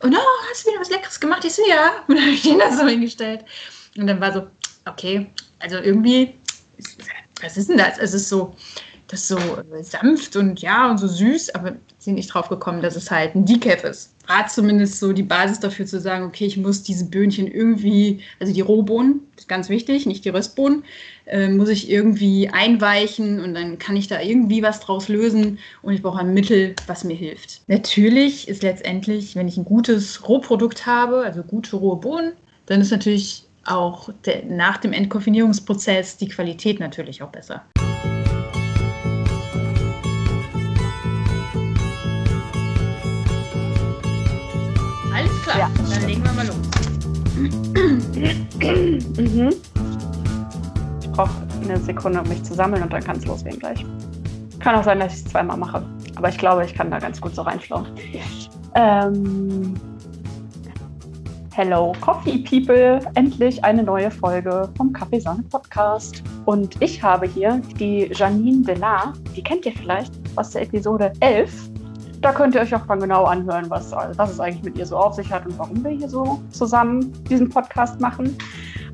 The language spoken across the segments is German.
Und oh, hast du wieder was Leckeres gemacht? Ich so, ja. Und dann habe ich den da so hingestellt. Und dann war so, okay, also irgendwie, was ist denn das? Es ist so, das ist so äh, sanft und ja und so süß, aber sind nicht drauf gekommen, dass es halt ein Decaf ist. War zumindest so die Basis dafür zu sagen, okay, ich muss diese Böhnchen irgendwie, also die Rohbohnen, ist ganz wichtig, nicht die Röstbohnen, äh, muss ich irgendwie einweichen und dann kann ich da irgendwie was draus lösen und ich brauche ein Mittel, was mir hilft. Natürlich ist letztendlich, wenn ich ein gutes Rohprodukt habe, also gute rohe Bohnen, dann ist natürlich auch der, nach dem Entkoffinierungsprozess die Qualität natürlich auch besser. Klar, ja. dann legen wir mal los. mhm. Ich brauche eine Sekunde, um mich zu sammeln und dann kann es losgehen gleich. Kann auch sein, dass ich es zweimal mache. Aber ich glaube, ich kann da ganz gut so reinschlauen. Ähm, Hello Coffee People, endlich eine neue Folge vom Kaffeesahne Podcast. Und ich habe hier die Janine Delar, die kennt ihr vielleicht aus der Episode 11 da könnt ihr euch auch dann genau anhören, was, was es eigentlich mit ihr so auf sich hat und warum wir hier so zusammen diesen Podcast machen.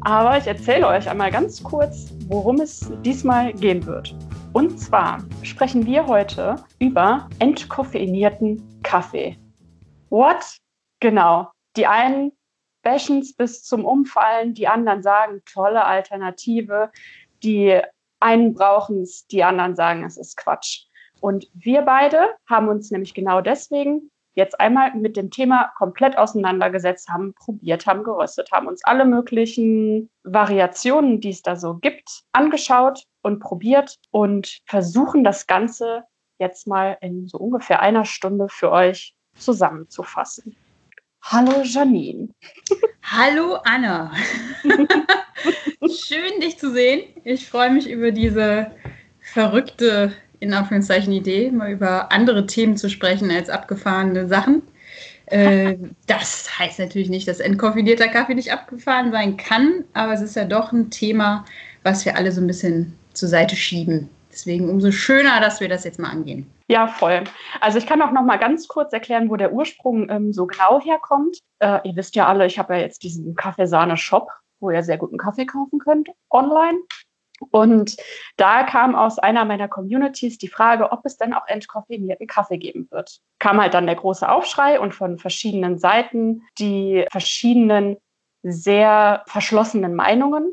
Aber ich erzähle euch einmal ganz kurz, worum es diesmal gehen wird. Und zwar sprechen wir heute über entkoffeinierten Kaffee. What? Genau. Die einen bashen es bis zum Umfallen, die anderen sagen, tolle Alternative. Die einen brauchen es, die anderen sagen, es ist Quatsch. Und wir beide haben uns nämlich genau deswegen jetzt einmal mit dem Thema komplett auseinandergesetzt, haben probiert, haben geröstet, haben uns alle möglichen Variationen, die es da so gibt, angeschaut und probiert und versuchen das Ganze jetzt mal in so ungefähr einer Stunde für euch zusammenzufassen. Hallo Janine. Hallo Anna. Schön dich zu sehen. Ich freue mich über diese verrückte in Anführungszeichen Idee, mal über andere Themen zu sprechen als abgefahrene Sachen. Äh, das heißt natürlich nicht, dass entkoffinierter Kaffee nicht abgefahren sein kann, aber es ist ja doch ein Thema, was wir alle so ein bisschen zur Seite schieben. Deswegen umso schöner, dass wir das jetzt mal angehen. Ja, voll. Also ich kann auch noch mal ganz kurz erklären, wo der Ursprung ähm, so genau herkommt. Äh, ihr wisst ja alle, ich habe ja jetzt diesen Kaffeesahne-Shop, wo ihr sehr guten Kaffee kaufen könnt online. Und da kam aus einer meiner Communities die Frage, ob es denn auch entkoffinierten Kaffee geben wird. Kam halt dann der große Aufschrei und von verschiedenen Seiten die verschiedenen sehr verschlossenen Meinungen.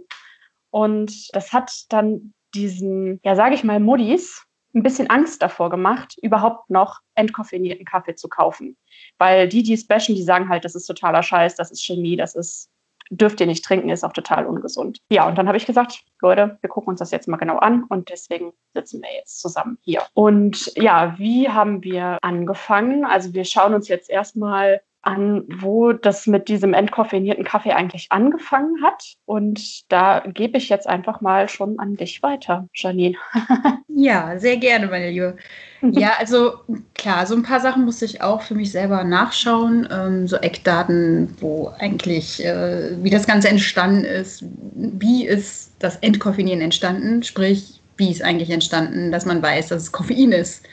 Und das hat dann diesen, ja, sage ich mal, Muddis ein bisschen Angst davor gemacht, überhaupt noch entkoffinierten Kaffee zu kaufen. Weil die, die es bashen, die sagen halt, das ist totaler Scheiß, das ist Chemie, das ist dürft ihr nicht trinken, ist auch total ungesund. Ja, und dann habe ich gesagt, Leute, wir gucken uns das jetzt mal genau an und deswegen sitzen wir jetzt zusammen hier. Und ja, wie haben wir angefangen? Also wir schauen uns jetzt erstmal an, wo das mit diesem entkoffinierten Kaffee eigentlich angefangen hat. Und da gebe ich jetzt einfach mal schon an dich weiter, Janine. ja, sehr gerne, meine Liebe. Ja, also klar, so ein paar Sachen musste ich auch für mich selber nachschauen. Ähm, so Eckdaten, wo eigentlich, äh, wie das Ganze entstanden ist, wie ist das Entkoffinieren entstanden, sprich, wie ist eigentlich entstanden, dass man weiß, dass es Koffein ist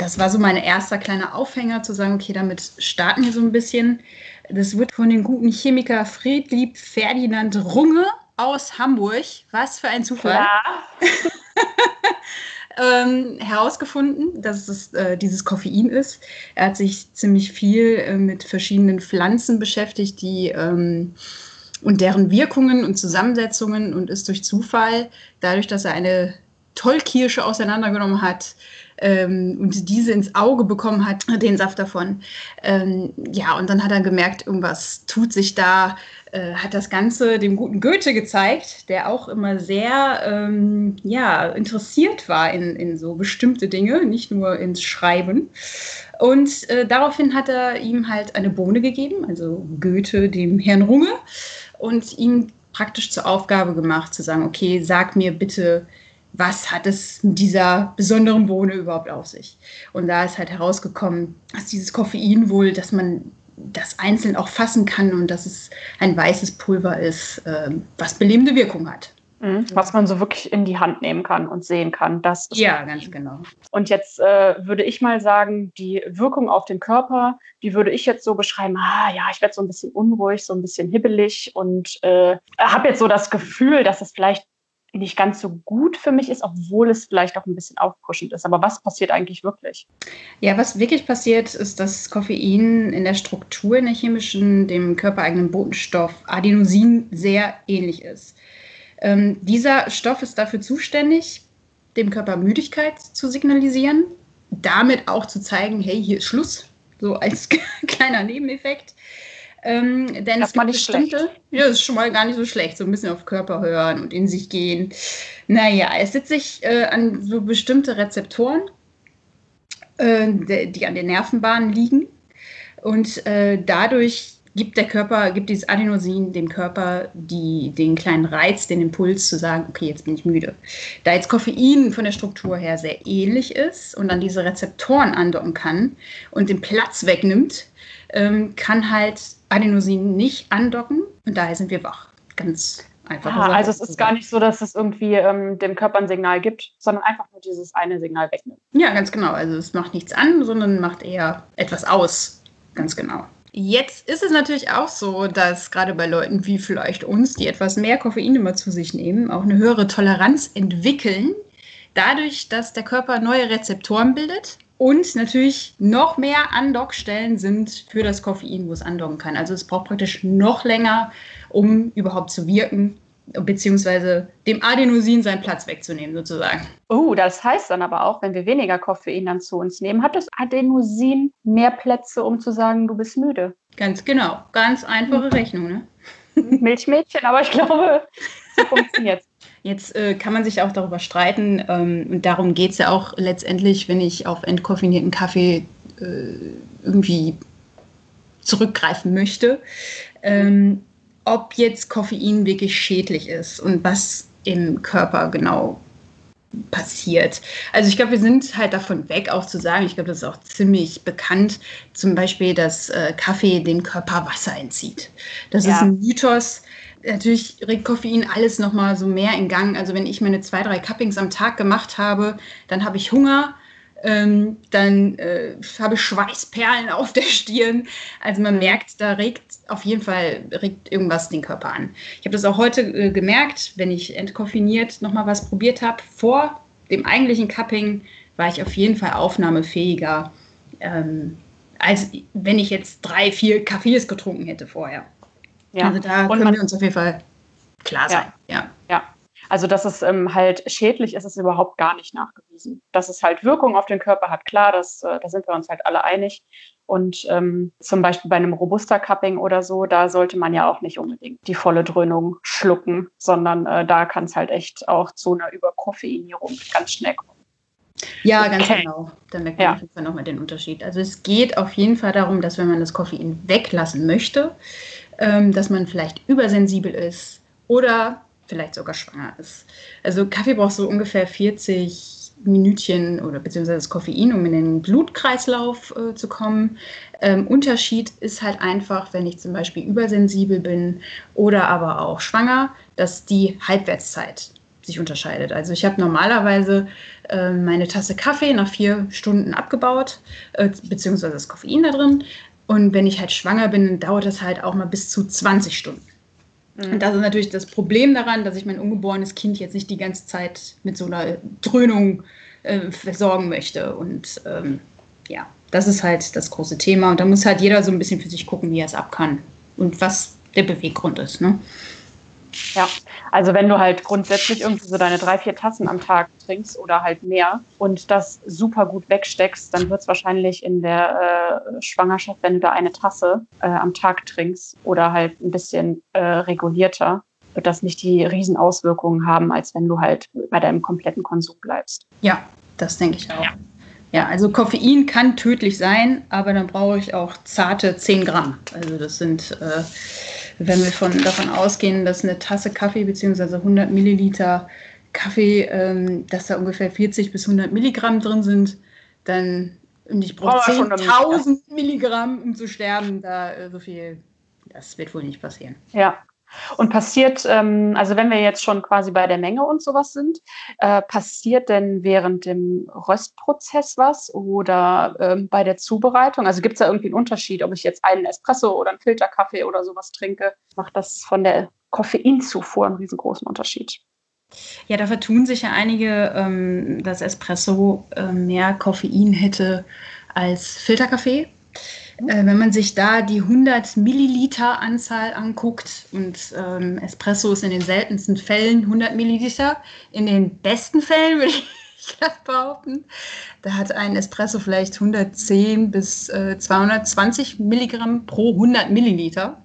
das war so mein erster kleiner Aufhänger, zu sagen, okay, damit starten wir so ein bisschen. Das wird von dem guten Chemiker Friedlieb Ferdinand Runge aus Hamburg, was für ein Zufall, ja. ähm, herausgefunden, dass es äh, dieses Koffein ist. Er hat sich ziemlich viel äh, mit verschiedenen Pflanzen beschäftigt, die ähm, und deren Wirkungen und Zusammensetzungen und ist durch Zufall, dadurch, dass er eine Tollkirsche auseinandergenommen hat, ähm, und diese ins Auge bekommen hat, den Saft davon. Ähm, ja, und dann hat er gemerkt, irgendwas tut sich da, äh, hat das Ganze dem guten Goethe gezeigt, der auch immer sehr ähm, ja, interessiert war in, in so bestimmte Dinge, nicht nur ins Schreiben. Und äh, daraufhin hat er ihm halt eine Bohne gegeben, also Goethe, dem Herrn Runge, und ihm praktisch zur Aufgabe gemacht, zu sagen, okay, sag mir bitte, was hat es mit dieser besonderen Bohne überhaupt auf sich? Und da ist halt herausgekommen, dass dieses Koffein wohl, dass man das einzeln auch fassen kann und dass es ein weißes Pulver ist, äh, was belebende Wirkung hat. Mhm. Was man so wirklich in die Hand nehmen kann und sehen kann. Das ja, ganz genau. Und jetzt äh, würde ich mal sagen, die Wirkung auf den Körper, die würde ich jetzt so beschreiben, ah ja, ich werde so ein bisschen unruhig, so ein bisschen hibbelig und äh, habe jetzt so das Gefühl, dass es vielleicht nicht ganz so gut für mich ist, obwohl es vielleicht auch ein bisschen aufpuschend ist. Aber was passiert eigentlich wirklich? Ja, was wirklich passiert, ist, dass Koffein in der Struktur, in der chemischen, dem körpereigenen Botenstoff Adenosin sehr ähnlich ist. Ähm, dieser Stoff ist dafür zuständig, dem Körper Müdigkeit zu signalisieren, damit auch zu zeigen, hey, hier ist Schluss, so als kleiner Nebeneffekt. Ähm, denn das es gibt bestimmte, schlecht. ja, das ist schon mal gar nicht so schlecht, so ein bisschen auf Körper hören und in sich gehen. Naja, es sitzt sich äh, an so bestimmte Rezeptoren, äh, die an den Nervenbahnen liegen. Und äh, dadurch gibt der Körper, gibt dieses Adenosin dem Körper die, den kleinen Reiz, den Impuls zu sagen, okay, jetzt bin ich müde. Da jetzt Koffein von der Struktur her sehr ähnlich ist und dann diese Rezeptoren andocken kann und den Platz wegnimmt, ähm, kann halt Adenosin nicht andocken und daher sind wir wach. Ganz einfach. Ah, also es ist gar nicht so, dass es irgendwie ähm, dem Körper ein Signal gibt, sondern einfach nur dieses eine Signal wegnimmt. Ja, ganz genau. Also es macht nichts an, sondern macht eher etwas aus. Ganz genau. Jetzt ist es natürlich auch so, dass gerade bei Leuten wie vielleicht uns, die etwas mehr Koffein immer zu sich nehmen, auch eine höhere Toleranz entwickeln, dadurch, dass der Körper neue Rezeptoren bildet und natürlich noch mehr Andockstellen sind für das Koffein, wo es andocken kann. Also es braucht praktisch noch länger, um überhaupt zu wirken, beziehungsweise dem Adenosin seinen Platz wegzunehmen, sozusagen. Oh, das heißt dann aber auch, wenn wir weniger Koffein dann zu uns nehmen, hat das Adenosin mehr Plätze, um zu sagen, du bist müde. Ganz genau. Ganz einfache mhm. Rechnung, ne? Milchmädchen, aber ich glaube, so funktioniert Jetzt äh, kann man sich auch darüber streiten, ähm, und darum geht es ja auch letztendlich, wenn ich auf entkoffinierten Kaffee äh, irgendwie zurückgreifen möchte, ähm, ob jetzt Koffein wirklich schädlich ist und was im Körper genau passiert. Also ich glaube, wir sind halt davon weg, auch zu sagen, ich glaube, das ist auch ziemlich bekannt, zum Beispiel, dass äh, Kaffee dem Körper Wasser entzieht. Das ja. ist ein Mythos, natürlich regt Koffein alles nochmal so mehr in Gang. Also wenn ich meine zwei, drei Cuppings am Tag gemacht habe, dann habe ich Hunger, ähm, dann äh, habe ich Schweißperlen auf der Stirn. Also man merkt, da regt auf jeden Fall regt irgendwas den Körper an. Ich habe das auch heute äh, gemerkt, wenn ich entkoffiniert nochmal was probiert habe. Vor dem eigentlichen Cupping war ich auf jeden Fall aufnahmefähiger, ähm, als wenn ich jetzt drei, vier Kaffees getrunken hätte vorher. Ja. Also da und können wir uns auf jeden Fall klar sein. Ja. ja. ja. Also, dass es ähm, halt schädlich ist, ist überhaupt gar nicht nachgewiesen. Dass es halt Wirkung auf den Körper hat, klar, das, äh, da sind wir uns halt alle einig. Und ähm, zum Beispiel bei einem Robuster-Cupping oder so, da sollte man ja auch nicht unbedingt die volle Dröhnung schlucken, sondern äh, da kann es halt echt auch zu einer Überkoffeinierung ganz schnell kommen. Ja, ganz okay. genau. Da merkt man ja. auf jeden Fall nochmal den Unterschied. Also es geht auf jeden Fall darum, dass wenn man das Koffein weglassen möchte, dass man vielleicht übersensibel ist oder vielleicht sogar schwanger ist. Also Kaffee braucht so ungefähr 40 Minütchen oder beziehungsweise das Koffein, um in den Blutkreislauf äh, zu kommen. Ähm, Unterschied ist halt einfach, wenn ich zum Beispiel übersensibel bin oder aber auch schwanger, dass die Halbwertszeit sich unterscheidet. Also ich habe normalerweise äh, meine Tasse Kaffee nach vier Stunden abgebaut, äh, beziehungsweise das Koffein da drin. Und wenn ich halt schwanger bin, dauert das halt auch mal bis zu 20 Stunden. Mhm. Und das ist natürlich das Problem daran, dass ich mein ungeborenes Kind jetzt nicht die ganze Zeit mit so einer Dröhnung äh, versorgen möchte. Und ähm, ja, das ist halt das große Thema. Und da muss halt jeder so ein bisschen für sich gucken, wie er es ab kann und was der Beweggrund ist. Ne? Ja, also wenn du halt grundsätzlich irgendwie so deine drei, vier Tassen am Tag trinkst oder halt mehr und das super gut wegsteckst, dann wird es wahrscheinlich in der äh, Schwangerschaft, wenn du da eine Tasse äh, am Tag trinkst oder halt ein bisschen äh, regulierter, wird das nicht die Riesenauswirkungen haben, als wenn du halt bei deinem kompletten Konsum bleibst. Ja, das denke ich auch. Ja. Ja, also Koffein kann tödlich sein, aber dann brauche ich auch zarte 10 Gramm. Also das sind äh, wenn wir von, davon ausgehen, dass eine Tasse Kaffee bzw. 100 Milliliter Kaffee, ähm, dass da ungefähr 40 bis 100 Milligramm drin sind, dann und ich brauche 10.000 Milligramm, um zu sterben, da äh, so viel, das wird wohl nicht passieren. Ja, Und passiert, ähm, also wenn wir jetzt schon quasi bei der Menge und sowas sind, äh, passiert denn während dem Röstprozess was oder ähm, bei der Zubereitung? Also gibt es da irgendwie einen Unterschied, ob ich jetzt einen Espresso oder einen Filterkaffee oder sowas trinke? Macht das von der Koffeinzufuhr einen riesengroßen Unterschied? Ja, da vertun sich ja einige, ähm, dass Espresso äh, mehr Koffein hätte als Filterkaffee. Äh, wenn man sich da die 100 Milliliter Anzahl anguckt und ähm, Espresso ist in den seltensten Fällen 100 Milliliter, in den besten Fällen würde ich das behaupten, da hat ein Espresso vielleicht 110 bis äh, 220 Milligramm pro 100 Milliliter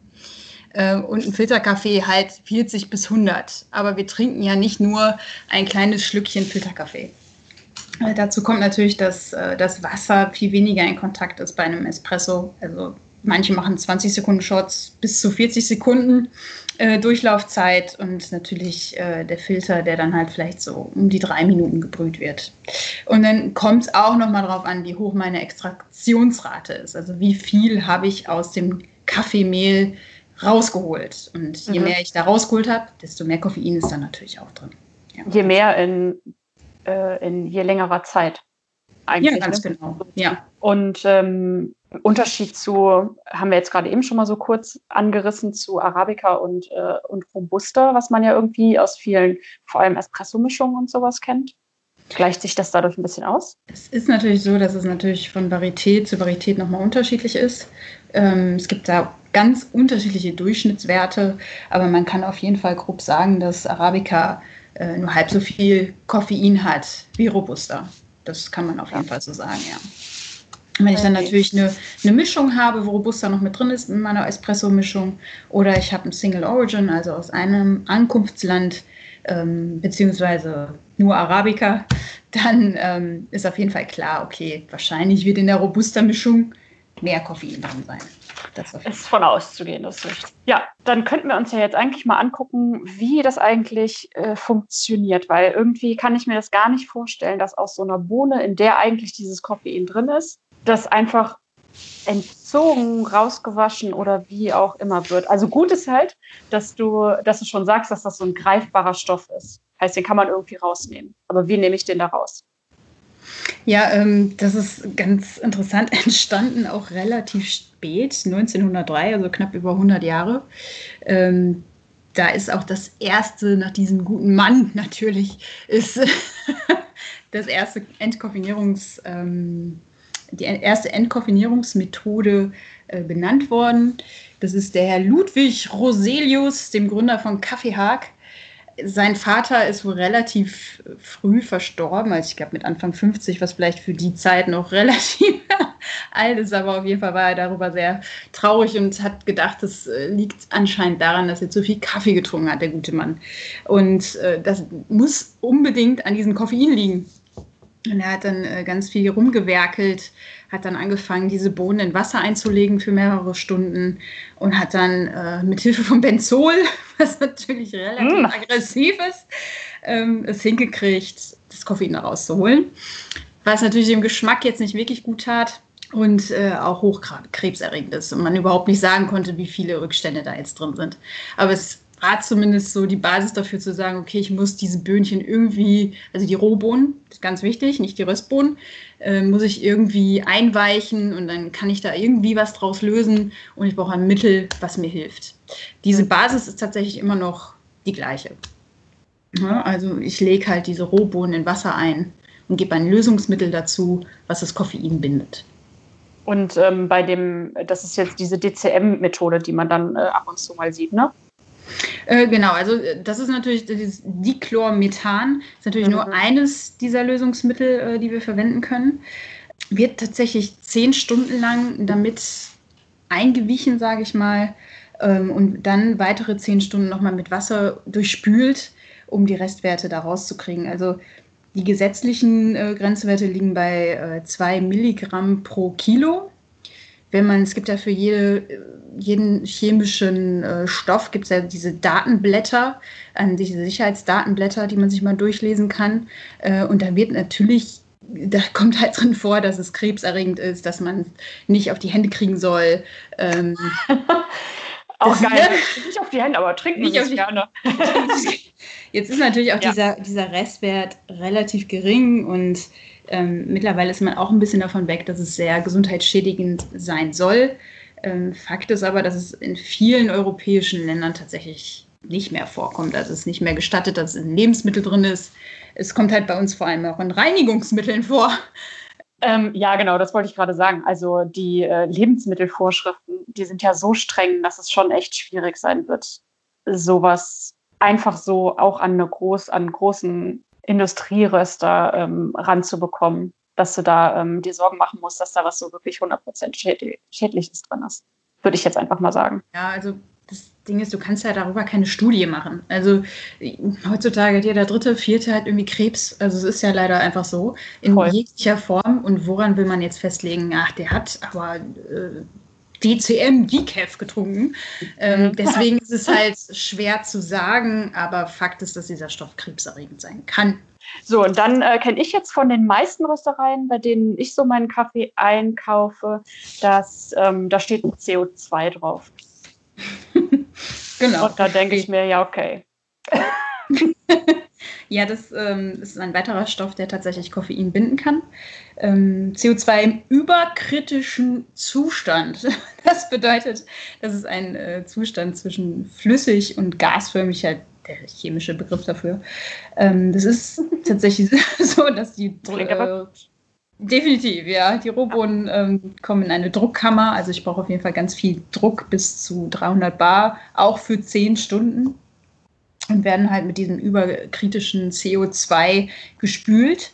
äh, und ein Filterkaffee halt 40 bis 100. Aber wir trinken ja nicht nur ein kleines Schlückchen Filterkaffee. Äh, dazu kommt natürlich, dass äh, das Wasser viel weniger in Kontakt ist bei einem Espresso. Also manche machen 20 Sekunden Shots bis zu 40 Sekunden äh, Durchlaufzeit und natürlich äh, der Filter, der dann halt vielleicht so um die drei Minuten gebrüht wird. Und dann kommt es auch nochmal darauf an, wie hoch meine Extraktionsrate ist. Also wie viel habe ich aus dem Kaffeemehl rausgeholt. Und je mhm. mehr ich da rausgeholt habe, desto mehr Koffein ist dann natürlich auch drin. Ja. Je mehr in äh, in je längerer Zeit. Eigentlich, ja, ganz ne? genau. Ja. Und ähm, Unterschied zu, haben wir jetzt gerade eben schon mal so kurz angerissen, zu Arabica und, äh, und Robusta, was man ja irgendwie aus vielen, vor allem Espresso-Mischungen und sowas kennt. Gleicht sich das dadurch ein bisschen aus? Es ist natürlich so, dass es natürlich von Varietät zu Varietät nochmal unterschiedlich ist. Ähm, es gibt da ganz unterschiedliche Durchschnittswerte, aber man kann auf jeden Fall grob sagen, dass Arabica äh, nur halb so viel Koffein hat wie Robusta. Das kann man auf jeden Fall so sagen, ja. Wenn ich dann natürlich eine, eine Mischung habe, wo Robusta noch mit drin ist in meiner Espresso-Mischung, oder ich habe ein Single Origin, also aus einem Ankunftsland, ähm, beziehungsweise nur Arabica, dann ähm, ist auf jeden Fall klar, okay, wahrscheinlich wird in der Robusta-Mischung mehr Koffein drin sein. Das ist von auszugehen, das ist richtig. Ja, dann könnten wir uns ja jetzt eigentlich mal angucken, wie das eigentlich äh, funktioniert, weil irgendwie kann ich mir das gar nicht vorstellen, dass aus so einer Bohne, in der eigentlich dieses Koffein drin ist, das einfach entzogen, rausgewaschen oder wie auch immer wird. Also gut ist halt, dass du, dass du schon sagst, dass das so ein greifbarer Stoff ist. Heißt, den kann man irgendwie rausnehmen. Aber wie nehme ich den da raus? Ja, ähm, das ist ganz interessant entstanden, auch relativ spät, 1903, also knapp über 100 Jahre. Ähm, da ist auch das erste nach diesem guten Mann natürlich, ist das erste Entkoffinierungs, ähm, die erste Entkoffinierungsmethode äh, benannt worden. Das ist der Herr Ludwig Roselius, dem Gründer von Kaffeehag sein Vater ist wohl relativ früh verstorben, also ich glaube mit Anfang 50, was vielleicht für die Zeit noch relativ alt ist, aber auf jeden Fall war er darüber sehr traurig und hat gedacht, es äh, liegt anscheinend daran, dass er zu viel Kaffee getrunken hat, der gute Mann. Und äh, das muss unbedingt an diesem Koffein liegen. Und er hat dann äh, ganz viel rumgewerkelt, hat dann angefangen, diese Bohnen in Wasser einzulegen für mehrere Stunden und hat dann äh, mit Hilfe von Benzol, was natürlich relativ mm. aggressiv ist, ähm, es hingekriegt, das Koffein daraus zu holen. Was natürlich dem Geschmack jetzt nicht wirklich gut tat und äh, auch hochkrebserregend ist und man überhaupt nicht sagen konnte, wie viele Rückstände da jetzt drin sind. Aber es war zumindest so die Basis dafür zu sagen, okay, ich muss diese Böhnchen irgendwie, also die Rohbohnen, das ist ganz wichtig, nicht die Röstbohnen, äh, muss ich irgendwie einweichen und dann kann ich da irgendwie was draus lösen und ich brauche ein Mittel, was mir hilft. Diese Basis ist tatsächlich immer noch die gleiche. Ja, also ich lege halt diese Rohbohnen in Wasser ein und gebe ein Lösungsmittel dazu, was das Koffein bindet. Und ähm, bei dem, das ist jetzt diese DCM-Methode, die man dann äh, ab und zu mal sieht, ne? Äh, genau, also äh, das ist natürlich das Dichlormethan, ist natürlich mhm. nur eines dieser Lösungsmittel, äh, die wir verwenden können. Wird tatsächlich zehn Stunden lang damit eingewichen, sage ich mal, ähm, und dann weitere zehn Stunden nochmal mit Wasser durchspült, um die Restwerte da rauszukriegen. Also die gesetzlichen äh, Grenzwerte liegen bei 2 äh, Milligramm pro Kilo wenn man, es gibt ja für jede, jeden chemischen äh, Stoff, gibt es ja diese Datenblätter, äh, diese Sicherheitsdatenblätter, die man sich mal durchlesen kann. Äh, und da wird natürlich, da kommt halt drin vor, dass es krebserregend ist, dass man nicht auf die Hände kriegen soll. Ähm, Auch geil. Nicht auf die Hände, aber trinken nicht auf die gerne. Jetzt ist natürlich auch ja. dieser, dieser Restwert relativ gering und ähm, mittlerweile ist man auch ein bisschen davon weg, dass es sehr gesundheitsschädigend sein soll. Ähm, Fakt ist aber, dass es in vielen europäischen Ländern tatsächlich nicht mehr vorkommt. Also es ist nicht mehr gestattet, dass es in Lebensmittel drin ist. Es kommt halt bei uns vor allem auch in Reinigungsmitteln vor. Ähm, ja, genau, das wollte ich gerade sagen. Also die äh, Lebensmittelvorschriften, die sind ja so streng, dass es schon echt schwierig sein wird, sowas einfach so auch an eine groß, an großen Industrieröster ähm, ranzubekommen, dass du da ähm, dir Sorgen machen musst, dass da was so wirklich 100% schädlich, schädliches drin ist. Würde ich jetzt einfach mal sagen. Ja, also das Ding ist, du kannst ja darüber keine Studie machen. Also heutzutage hat jeder dritte, vierte halt irgendwie Krebs. Also es ist ja leider einfach so. In Voll. jeglicher Form. Und woran will man jetzt festlegen, ach, der hat aber äh, DCM, Decaf getrunken. Ähm, mhm. deswegen ist es halt schwer zu sagen, aber Fakt ist, dass dieser Stoff krebserregend sein kann. So, und dann äh, kenne ich jetzt von den meisten Röstereien, bei denen ich so meinen Kaffee einkaufe, dass ähm, da steht ein CO2 drauf. genau. Und da denke ich mir, ja, okay. ja, das ähm, ist ein weiterer Stoff, der tatsächlich Koffein binden kann. Ähm, CO2 im überkritischen Zustand. Das bedeutet, das ist ein äh, Zustand zwischen flüssig und gasförmig, halt der chemische Begriff dafür. Ähm, das ist tatsächlich so, dass die äh, Definitiv, ja. Die Rohbohnen ähm, kommen in eine Druckkammer. Also ich brauche auf jeden Fall ganz viel Druck bis zu 300 Bar, auch für 10 Stunden. Und werden halt mit diesem überkritischen CO2 gespült.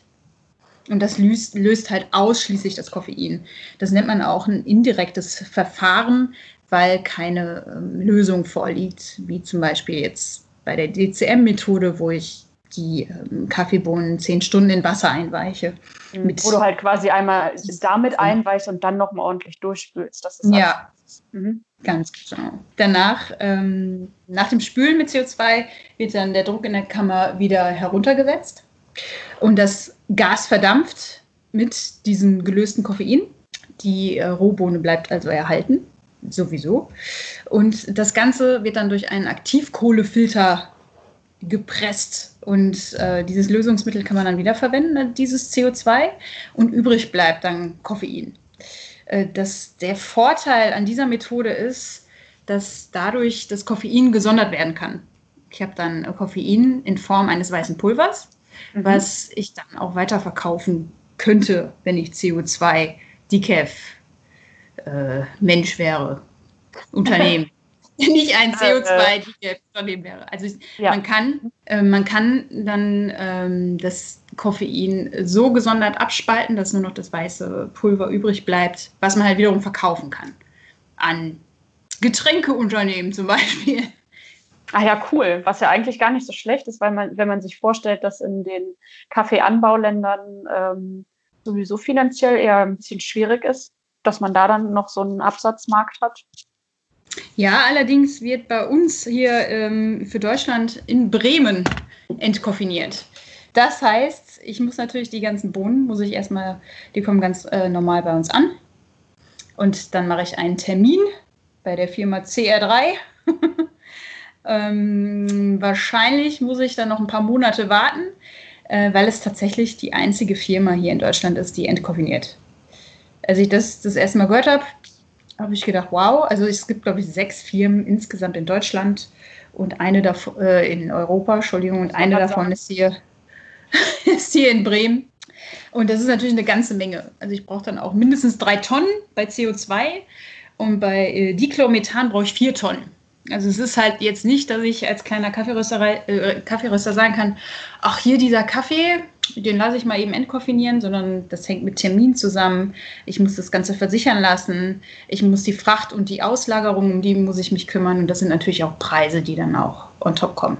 Und das löst, löst halt ausschließlich das Koffein. Das nennt man auch ein indirektes Verfahren, weil keine ähm, Lösung vorliegt, wie zum Beispiel jetzt bei der DCM-Methode, wo ich die ähm, Kaffeebohnen zehn Stunden in Wasser einweiche. Mhm. Mit Wo du halt quasi einmal damit einweichst und dann nochmal ordentlich durchspülst. Das ist ja, mhm. Ganz genau. Danach, ähm, nach dem Spülen mit CO2, wird dann der Druck in der Kammer wieder heruntergesetzt und das Gas verdampft mit diesem gelösten Koffein. Die äh, Rohbohne bleibt also erhalten, sowieso. Und das Ganze wird dann durch einen Aktivkohlefilter gepresst. Und äh, dieses Lösungsmittel kann man dann wiederverwenden, äh, dieses CO2, und übrig bleibt dann Koffein. Äh, das, der Vorteil an dieser Methode ist, dass dadurch das Koffein gesondert werden kann. Ich habe dann Koffein in Form eines weißen Pulvers, mhm. was ich dann auch weiterverkaufen könnte, wenn ich CO2 Decaf äh, Mensch wäre, Unternehmen. nicht ein CO2-Unternehmen wäre. Also ja. man kann, äh, man kann dann ähm, das Koffein so gesondert abspalten, dass nur noch das weiße Pulver übrig bleibt, was man halt wiederum verkaufen kann an Getränkeunternehmen zum Beispiel. Ah ja, cool. Was ja eigentlich gar nicht so schlecht ist, weil man, wenn man sich vorstellt, dass in den Kaffeeanbauländern ähm, sowieso finanziell eher ein bisschen schwierig ist, dass man da dann noch so einen Absatzmarkt hat. Ja, allerdings wird bei uns hier ähm, für Deutschland in Bremen entkoffiniert. Das heißt, ich muss natürlich die ganzen Bohnen, muss ich erstmal, die kommen ganz äh, normal bei uns an. Und dann mache ich einen Termin bei der Firma CR3. ähm, wahrscheinlich muss ich dann noch ein paar Monate warten, äh, weil es tatsächlich die einzige Firma hier in Deutschland ist, die entkoffiniert. Als ich das das erste Mal gehört habe, habe ich gedacht, wow, also es gibt, glaube ich, sechs Firmen insgesamt in Deutschland und eine davon äh, in Europa, Entschuldigung, und eine davon ist hier, ist hier in Bremen. Und das ist natürlich eine ganze Menge. Also ich brauche dann auch mindestens drei Tonnen bei CO2 und bei äh, Dichlormethan brauche ich vier Tonnen. Also es ist halt jetzt nicht, dass ich als kleiner Kaffeeröster, äh, Kaffeeröster sagen kann, ach hier dieser Kaffee, den lasse ich mal eben entkoffinieren, sondern das hängt mit Termin zusammen. Ich muss das Ganze versichern lassen. Ich muss die Fracht und die Auslagerung, um die muss ich mich kümmern. Und das sind natürlich auch Preise, die dann auch on top kommen.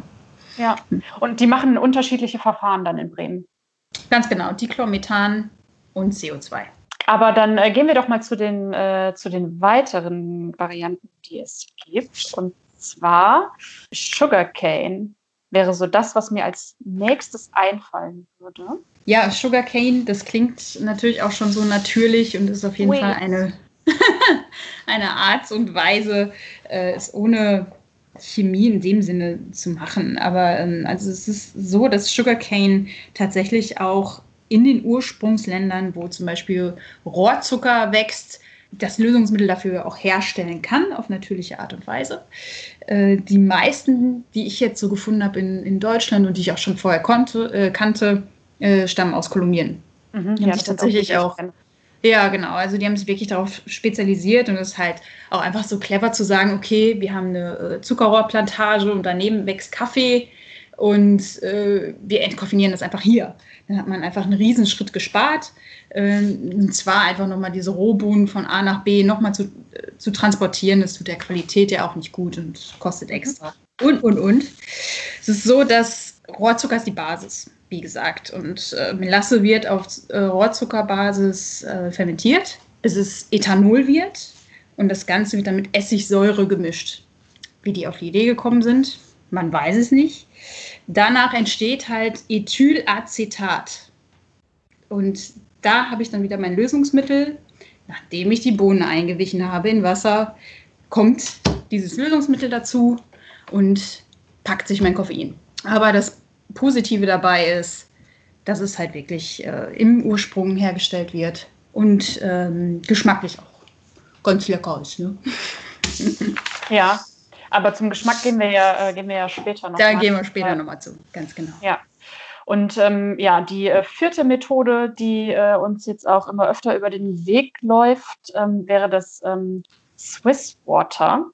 Ja, und die machen unterschiedliche Verfahren dann in Bremen. Ganz genau, Dichlormethan und CO2. Aber dann äh, gehen wir doch mal zu den, äh, zu den weiteren Varianten, die es gibt. Und zwar Sugarcane wäre so das, was mir als nächstes einfallen würde. Ja, Sugarcane, das klingt natürlich auch schon so natürlich und ist auf jeden oui. Fall eine, eine Art und Weise, äh, es ohne Chemie in dem Sinne zu machen. Aber ähm, also es ist so, dass Sugarcane tatsächlich auch in den Ursprungsländern, wo zum Beispiel Rohrzucker wächst, das Lösungsmittel dafür auch herstellen kann, auf natürliche Art und Weise. Äh, die meisten, die ich jetzt so gefunden habe in, in Deutschland und die ich auch schon vorher konnte, äh, kannte, äh, stammen aus Kolumbien. Mhm, die ja, haben sich tatsächlich auch. auch ja, genau. Also die haben sich wirklich darauf spezialisiert und es ist halt auch einfach so clever zu sagen, okay, wir haben eine äh, Zuckerrohrplantage und daneben wächst Kaffee und äh, wir entkoffinieren das einfach hier. Dann hat man einfach einen Riesenschritt gespart. Ähm, und zwar einfach nochmal diese Rohbohnen von A nach B nochmal zu, äh, zu transportieren. Das tut der Qualität ja auch nicht gut und kostet extra. Und, und, und. Es ist so, dass Rohrzucker ist die Basis, wie gesagt. Und äh, Melasse wird auf äh, Rohrzuckerbasis äh, fermentiert, es Ethanol wird. Und das Ganze wird dann mit Essigsäure gemischt. Wie die auf die Idee gekommen sind, man weiß es nicht. Danach entsteht halt Ethylacetat. Und da habe ich dann wieder mein Lösungsmittel. Nachdem ich die Bohnen eingewichen habe in Wasser, kommt dieses Lösungsmittel dazu und packt sich mein Koffein. Aber das Positive dabei ist, dass es halt wirklich äh, im Ursprung hergestellt wird und ähm, geschmacklich auch ganz lecker ist. Ne? Ja, aber zum Geschmack gehen wir ja, äh, gehen wir ja später noch. Da mal. gehen wir später nochmal zu, ganz genau. Ja. Und ähm, ja, die äh, vierte Methode, die äh, uns jetzt auch immer öfter über den Weg läuft, ähm, wäre das ähm, Swiss Water.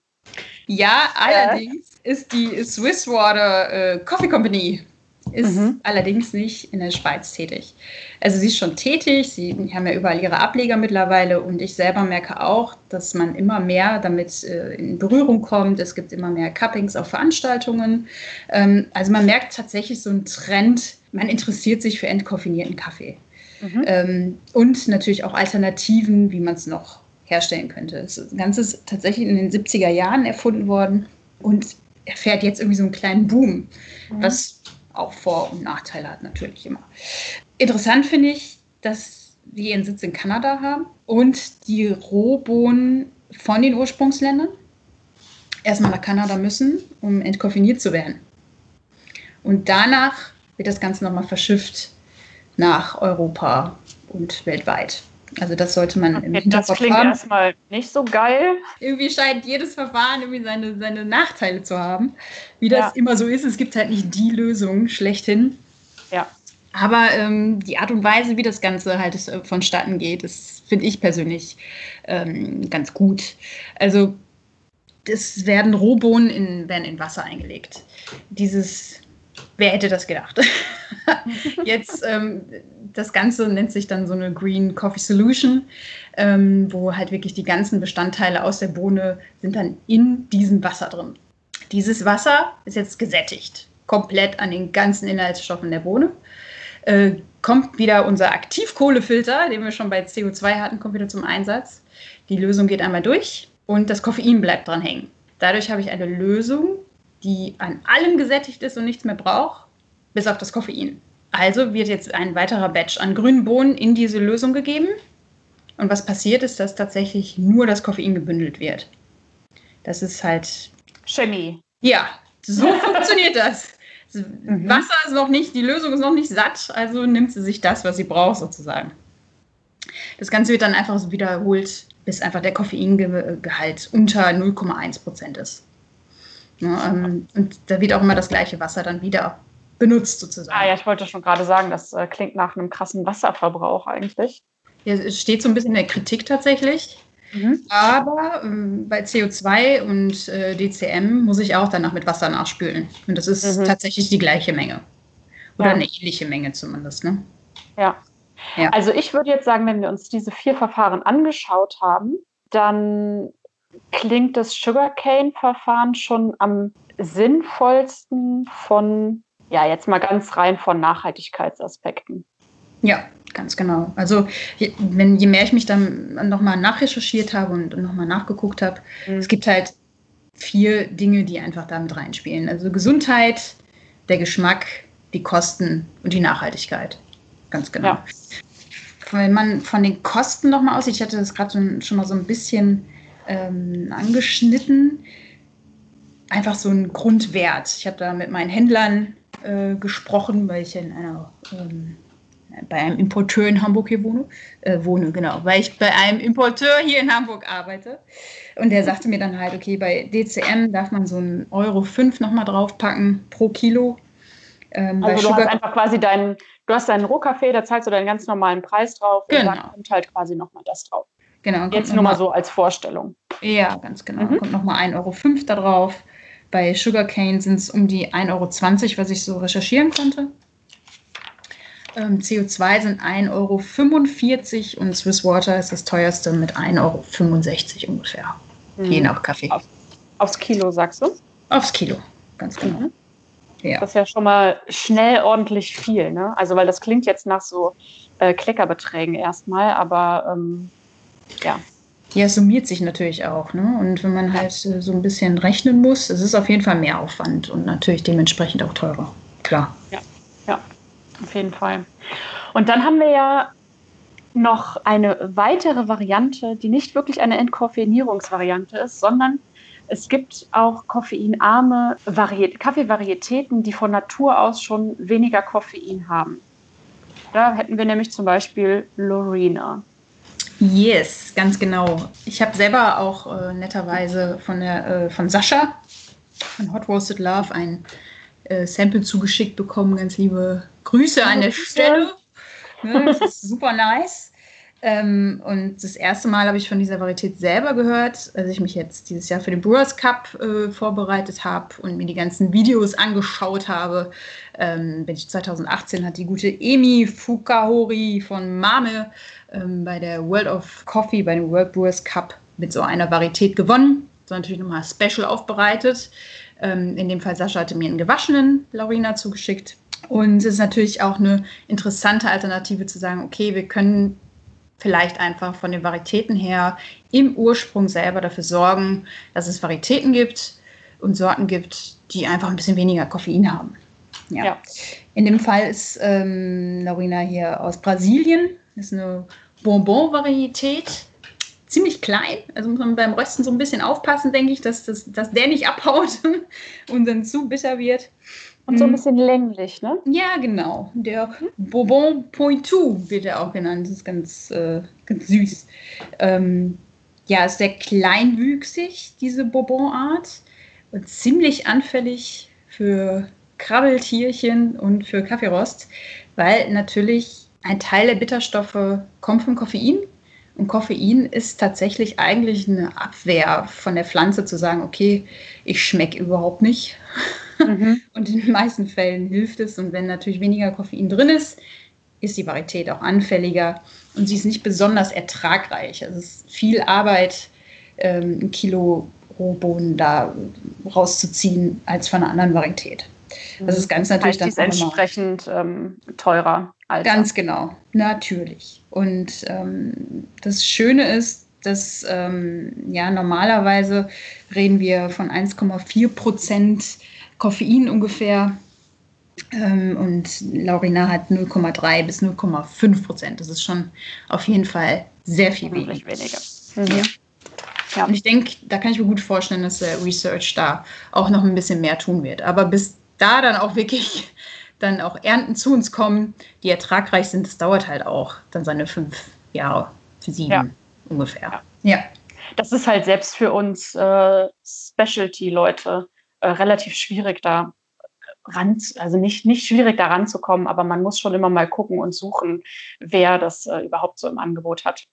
Ja, allerdings äh, ist die Swiss Water äh, Coffee Company ist mhm. allerdings nicht in der Schweiz tätig. Also sie ist schon tätig, sie haben ja überall ihre Ableger mittlerweile und ich selber merke auch, dass man immer mehr damit äh, in Berührung kommt. Es gibt immer mehr Cuppings auf Veranstaltungen. Ähm, also man merkt tatsächlich so einen Trend, man interessiert sich für entkoffinierten Kaffee. Mhm. Ähm, und natürlich auch Alternativen, wie man es noch herstellen könnte. Das Ganze ist tatsächlich in den 70er Jahren erfunden worden und erfährt jetzt irgendwie so einen kleinen Boom, mhm. was auch Vor- und Nachteile hat natürlich immer. Interessant finde ich, dass wir ihren Sitz in Kanada haben und die Rohbohnen von den Ursprungsländern erstmal nach Kanada müssen, um entkoffiniert zu werden. Und danach wird das Ganze nochmal verschifft nach Europa und weltweit. Also das sollte man okay, im Hinterkopf Das klingt haben. erstmal nicht so geil. Irgendwie scheint jedes Verfahren irgendwie seine, seine Nachteile zu haben. Wie das ja. immer so ist, es gibt halt nicht die Lösung schlechthin. Ja. Aber ähm, die Art und Weise, wie das Ganze halt äh, vonstatten geht, das finde ich persönlich ähm, ganz gut. Also es werden Rohbohnen in, werden in Wasser eingelegt. Dieses Wer hätte das gedacht? Jetzt, ähm, das Ganze nennt sich dann so eine Green Coffee Solution, ähm, wo halt wirklich die ganzen Bestandteile aus der Bohne sind dann in diesem Wasser drin. Dieses Wasser ist jetzt gesättigt, komplett an den ganzen Inhaltsstoffen der Bohne. Äh, kommt wieder unser Aktivkohlefilter, den wir schon bei CO2 hatten, kommt wieder zum Einsatz. Die Lösung geht einmal durch und das Koffein bleibt dran hängen. Dadurch habe ich eine Lösung, die an allem gesättigt ist und nichts mehr braucht, bis auf das Koffein. Also wird jetzt ein weiterer Batch an grünen Bohnen in diese Lösung gegeben. Und was passiert ist, dass tatsächlich nur das Koffein gebündelt wird. Das ist halt. Chemie. Ja, so funktioniert das. Mhm. Wasser ist noch nicht, die Lösung ist noch nicht satt, also nimmt sie sich das, was sie braucht, sozusagen. Das Ganze wird dann einfach so wiederholt, bis einfach der Koffeingehalt unter 0,1 Prozent ist. Ja, ähm, und da wird auch immer das gleiche Wasser dann wieder benutzt sozusagen. Ah ja, ich wollte schon gerade sagen, das äh, klingt nach einem krassen Wasserverbrauch eigentlich. Ja, es steht so ein bisschen in der Kritik tatsächlich. Mhm. Aber ähm, bei CO2 und äh, DCM muss ich auch danach mit Wasser nachspülen. Und das ist mhm. tatsächlich die gleiche Menge. Oder ja. eine ähnliche Menge zumindest. Ne? Ja. ja. Also ich würde jetzt sagen, wenn wir uns diese vier Verfahren angeschaut haben, dann klingt das Sugarcane-Verfahren schon am sinnvollsten von, ja, jetzt mal ganz rein von Nachhaltigkeitsaspekten. Ja, ganz genau. Also je, wenn, je mehr ich mich dann nochmal nachrecherchiert habe und, und nochmal nachgeguckt habe, mhm. es gibt halt vier Dinge, die einfach damit reinspielen. Also Gesundheit, der Geschmack, die Kosten und die Nachhaltigkeit. Ganz genau. Ja. Wenn man von den Kosten nochmal aussieht, ich hatte das gerade schon, schon mal so ein bisschen ähm, angeschnitten. Einfach so ein Grundwert. Ich habe da mit meinen Händlern äh, gesprochen, weil ich in einer ähm, bei einem Importeur in Hamburg hier wohne, äh, wohne, genau, weil ich bei einem Importeur hier in Hamburg arbeite. Und der sagte mir dann halt, okay, bei DCM darf man so einen Euro 5 nochmal draufpacken pro Kilo. Ähm, also du hast einfach quasi deinen, du hast deinen Rohkaffee, da zahlst du deinen ganz normalen Preis drauf genau. und dann kommt halt quasi nochmal das drauf. Genau. Jetzt nur mal so als Vorstellung. Ja, ganz genau. Mhm. Kommt nochmal 1,05 Euro da drauf. Bei Sugarcane sind es um die 1,20 Euro, was ich so recherchieren konnte. Ähm, CO2 sind 1,45 Euro und Swiss Water ist das teuerste mit 1,65 Euro ungefähr. Mhm. Je nach Kaffee. Auf, aufs Kilo, sagst du? Aufs Kilo, ganz genau. Mhm. Ja. Das ist ja schon mal schnell ordentlich viel, ne? Also, weil das klingt jetzt nach so äh, Kleckerbeträgen erstmal, aber ähm, ja. Ja, summiert sich natürlich auch. Ne? Und wenn man halt äh, so ein bisschen rechnen muss, es ist auf jeden Fall mehr Aufwand und natürlich dementsprechend auch teurer. Klar. Ja, ja auf jeden Fall. Und dann haben wir ja noch eine weitere Variante, die nicht wirklich eine Entkoffeinierungsvariante ist, sondern es gibt auch koffeinarme Variet Kaffeevarietäten, die von Natur aus schon weniger Koffein haben. Da hätten wir nämlich zum Beispiel Lorena. Yes, ganz genau. Ich habe selber auch äh, netterweise von, der, äh, von Sascha von Hot Roasted Love ein äh, Sample zugeschickt bekommen. Ganz liebe Grüße an der Stelle. Ne, das ist super nice. Ähm, und das erste Mal habe ich von dieser Varietät selber gehört, als ich mich jetzt dieses Jahr für den Brewers Cup äh, vorbereitet habe und mir die ganzen Videos angeschaut habe. Ähm, bin ich 2018 hat die gute Emi Fukahori von Mame ähm, bei der World of Coffee, bei dem World Brewers Cup mit so einer Varietät gewonnen. So natürlich nochmal special aufbereitet. Ähm, in dem Fall Sascha hatte mir einen gewaschenen Laurina zugeschickt. Und es ist natürlich auch eine interessante Alternative zu sagen, okay, wir können vielleicht einfach von den Varietäten her im Ursprung selber dafür sorgen, dass es Varietäten gibt und Sorten gibt, die einfach ein bisschen weniger Koffein haben. Ja. ja. In dem Fall ist ähm, Laurina hier aus Brasilien. Das ist eine Bonbon-Varietät. Ziemlich klein, also muss man beim Rösten so ein bisschen aufpassen, denke ich, dass, das, dass der nicht abhaut und dann zu bitter wird. Und so ein mhm. bisschen länglich, ne? Ja, genau. Der Bourbon Poitou wird er auch genannt. Das ist ganz, äh, ganz süß. Ähm, ja, ist sehr kleinwüchsig, diese Bourbon-Art. Und ziemlich anfällig für Krabbeltierchen und für Kaffeerost, weil natürlich ein Teil der Bitterstoffe kommt vom Koffein. Und Koffein ist tatsächlich eigentlich eine Abwehr von der Pflanze zu sagen, okay, ich schmecke überhaupt nicht. Mhm. Und in den meisten Fällen hilft es. Und wenn natürlich weniger Koffein drin ist, ist die Varietät auch anfälliger und sie ist nicht besonders ertragreich. Also es ist viel Arbeit, ähm, ein Kilo Rohbohnen da rauszuziehen als von einer anderen Varietät. Das ist ganz natürlich heißt, dann entsprechend ähm, teurer. Als ganz genau, natürlich. Und ähm, das Schöne ist, dass ähm, ja normalerweise reden wir von 1,4 Prozent Koffein ungefähr. Ähm, und Laurina hat 0,3 bis 0,5 Prozent. Das ist schon auf jeden Fall sehr viel weniger. weniger. Mhm. Ja. ja. Und ich denke, da kann ich mir gut vorstellen, dass der Research da auch noch ein bisschen mehr tun wird. Aber bis da dann auch wirklich dann auch Ernten zu uns kommen, die ertragreich sind, das dauert halt auch dann seine fünf Jahre, für sieben ja. ungefähr. Ja. ja. Das ist halt selbst für uns äh, Specialty-Leute äh, relativ schwierig da ran, also nicht, nicht schwierig da ranzukommen, aber man muss schon immer mal gucken und suchen, wer das äh, überhaupt so im Angebot hat.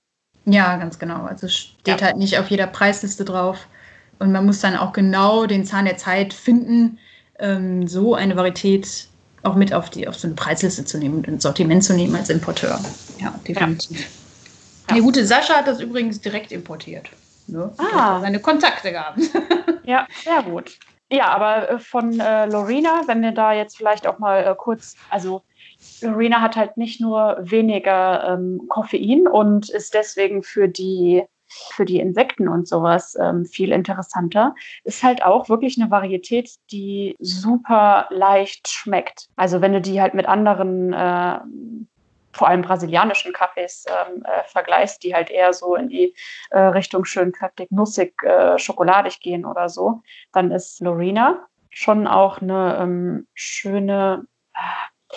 Ja, ganz genau. Also steht ja. halt nicht auf jeder Preisliste drauf. Und man muss dann auch genau den Zahn der Zeit finden, ähm, so eine Varietät auch mit auf, die, auf so eine Preisliste zu nehmen und ein Sortiment zu nehmen als Importeur. Ja, definitiv. Ja. Der gute Sascha hat das übrigens direkt importiert. Ne? Ah. Seine Kontakte gehabt. ja, sehr gut. Ja, aber äh, von äh, Lorena, wenn wir da jetzt vielleicht auch mal äh, kurz, also Lorena hat halt nicht nur weniger ähm, Koffein und ist deswegen für die für die Insekten und sowas ähm, viel interessanter, ist halt auch wirklich eine Varietät, die super leicht schmeckt. Also wenn du die halt mit anderen äh, vor allem brasilianischen Kaffees ähm, äh, vergleichst, die halt eher so in die äh, Richtung schön kräftig, nussig, äh, schokoladig gehen oder so, dann ist Lorena schon auch eine ähm, schöne. Äh,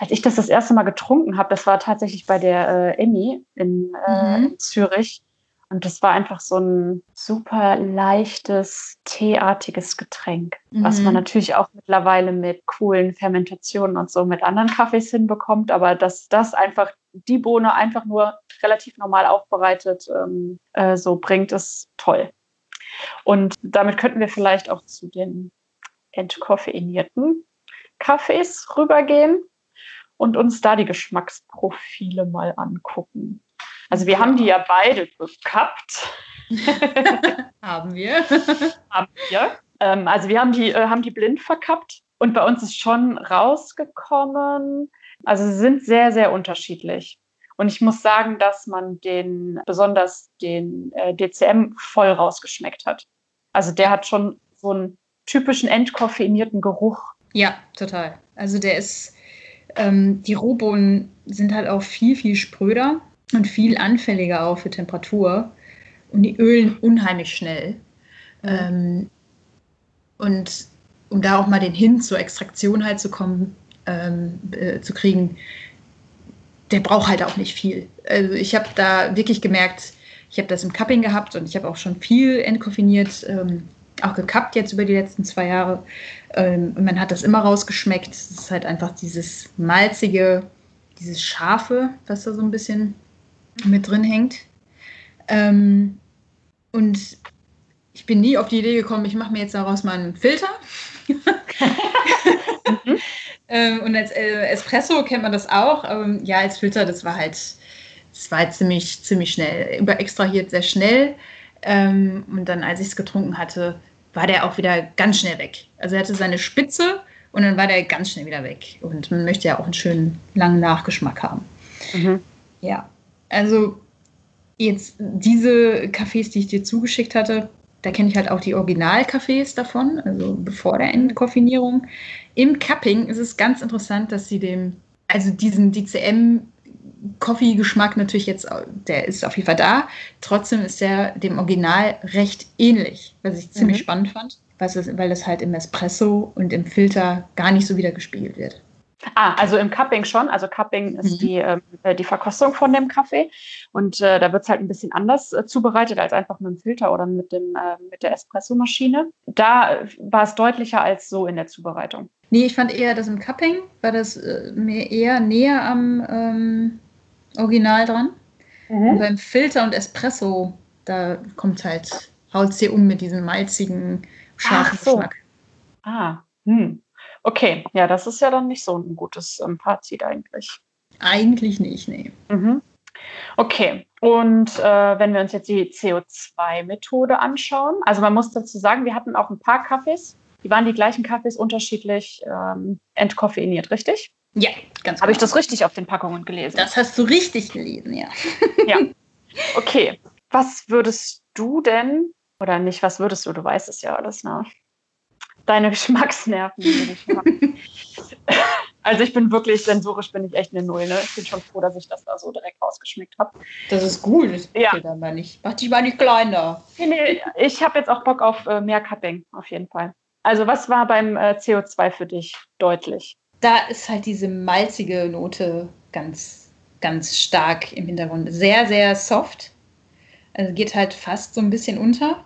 als ich das das erste Mal getrunken habe, das war tatsächlich bei der äh, Emmy in, äh, mhm. in Zürich. Und das war einfach so ein super leichtes, teeartiges Getränk, mhm. was man mhm. natürlich auch mittlerweile mit coolen Fermentationen und so mit anderen Kaffees hinbekommt. Aber dass das einfach die Bohne einfach nur relativ normal aufbereitet ähm, äh, so bringt, ist toll. Und damit könnten wir vielleicht auch zu den entkoffeinierten Kaffees rübergehen und uns da die Geschmacksprofile mal angucken. Also wir haben die ja beide gekappt. haben wir. haben wir. Ähm, also wir haben die, äh, haben die blind verkappt und bei uns ist schon rausgekommen. Also sie sind sehr, sehr unterschiedlich. Und ich muss sagen, dass man den, besonders den äh, DCM voll rausgeschmeckt hat. Also der hat schon so einen typischen entkoffeinierten Geruch. Ja, total. Also der ist, ähm, die Rohbohnen sind halt auch viel, viel spröder und viel anfälliger auch für Temperatur. Und die ölen unheimlich schnell. Mhm. Ähm, und um da auch mal den Hin zur Extraktion halt zu kommen, ähm, äh, zu kriegen, der braucht halt auch nicht viel. Also ich habe da wirklich gemerkt, ich habe das im Cupping gehabt und ich habe auch schon viel entkoffiniert, ähm, auch gekappt jetzt über die letzten zwei Jahre. Ähm, und man hat das immer rausgeschmeckt. Es ist halt einfach dieses malzige, dieses scharfe, was da so ein bisschen mit drin hängt. Ähm, und ich bin nie auf die Idee gekommen, ich mache mir jetzt daraus mal einen Filter. mhm. ähm, und als äh, Espresso kennt man das auch. Ähm, ja, als Filter, das war halt, das war halt ziemlich, ziemlich schnell. Überextrahiert sehr schnell. Ähm, und dann, als ich es getrunken hatte, war der auch wieder ganz schnell weg. Also er hatte seine Spitze und dann war der ganz schnell wieder weg. Und man möchte ja auch einen schönen langen Nachgeschmack haben. Mhm. Ja. Also jetzt diese Cafés, die ich dir zugeschickt hatte, da kenne ich halt auch die Original-Cafés davon, also bevor der Entkoffinierung. Im Cupping ist es ganz interessant, dass sie dem, also diesen DCM Coffee-Geschmack natürlich jetzt, der ist auf jeden Fall da. Trotzdem ist der dem Original recht ähnlich, was ich ziemlich mhm. spannend fand, weil es halt im Espresso und im Filter gar nicht so wieder gespiegelt wird. Ah, also im Cupping schon. Also Cupping mhm. ist die, äh, die Verkostung von dem Kaffee. Und äh, da wird es halt ein bisschen anders äh, zubereitet als einfach mit dem Filter oder mit, dem, äh, mit der Espressomaschine. Da war es deutlicher als so in der Zubereitung. Nee, ich fand eher, dass im Cupping war das äh, mir eher näher am ähm, Original dran. Mhm. Und beim Filter und Espresso, da kommt halt, haut es dir um mit diesem malzigen, scharfen so. Geschmack. Ah, hm. Okay, ja, das ist ja dann nicht so ein gutes ähm, Fazit eigentlich. Eigentlich nicht, nee. Mhm. Okay, und äh, wenn wir uns jetzt die CO2-Methode anschauen, also man muss dazu sagen, wir hatten auch ein paar Kaffees, die waren die gleichen Kaffees unterschiedlich ähm, entkoffeiniert, richtig? Ja, ganz Habe ich genau. das richtig auf den Packungen gelesen? Das hast du richtig gelesen, ja. ja. Okay, was würdest du denn, oder nicht, was würdest du, du weißt es ja alles, ne? Deine Geschmacksnerven. also ich bin wirklich sensorisch, bin ich echt eine Null. Ne? Ich bin schon froh, dass ich das da so direkt rausgeschmeckt habe. Das ist gut. Das ja. dann mal nicht. Mach dich mal nicht kleiner. Nee, nee, ich habe jetzt auch Bock auf äh, mehr Cupping, auf jeden Fall. Also was war beim äh, CO2 für dich deutlich? Da ist halt diese malzige Note ganz, ganz stark im Hintergrund. Sehr, sehr soft. Also geht halt fast so ein bisschen unter.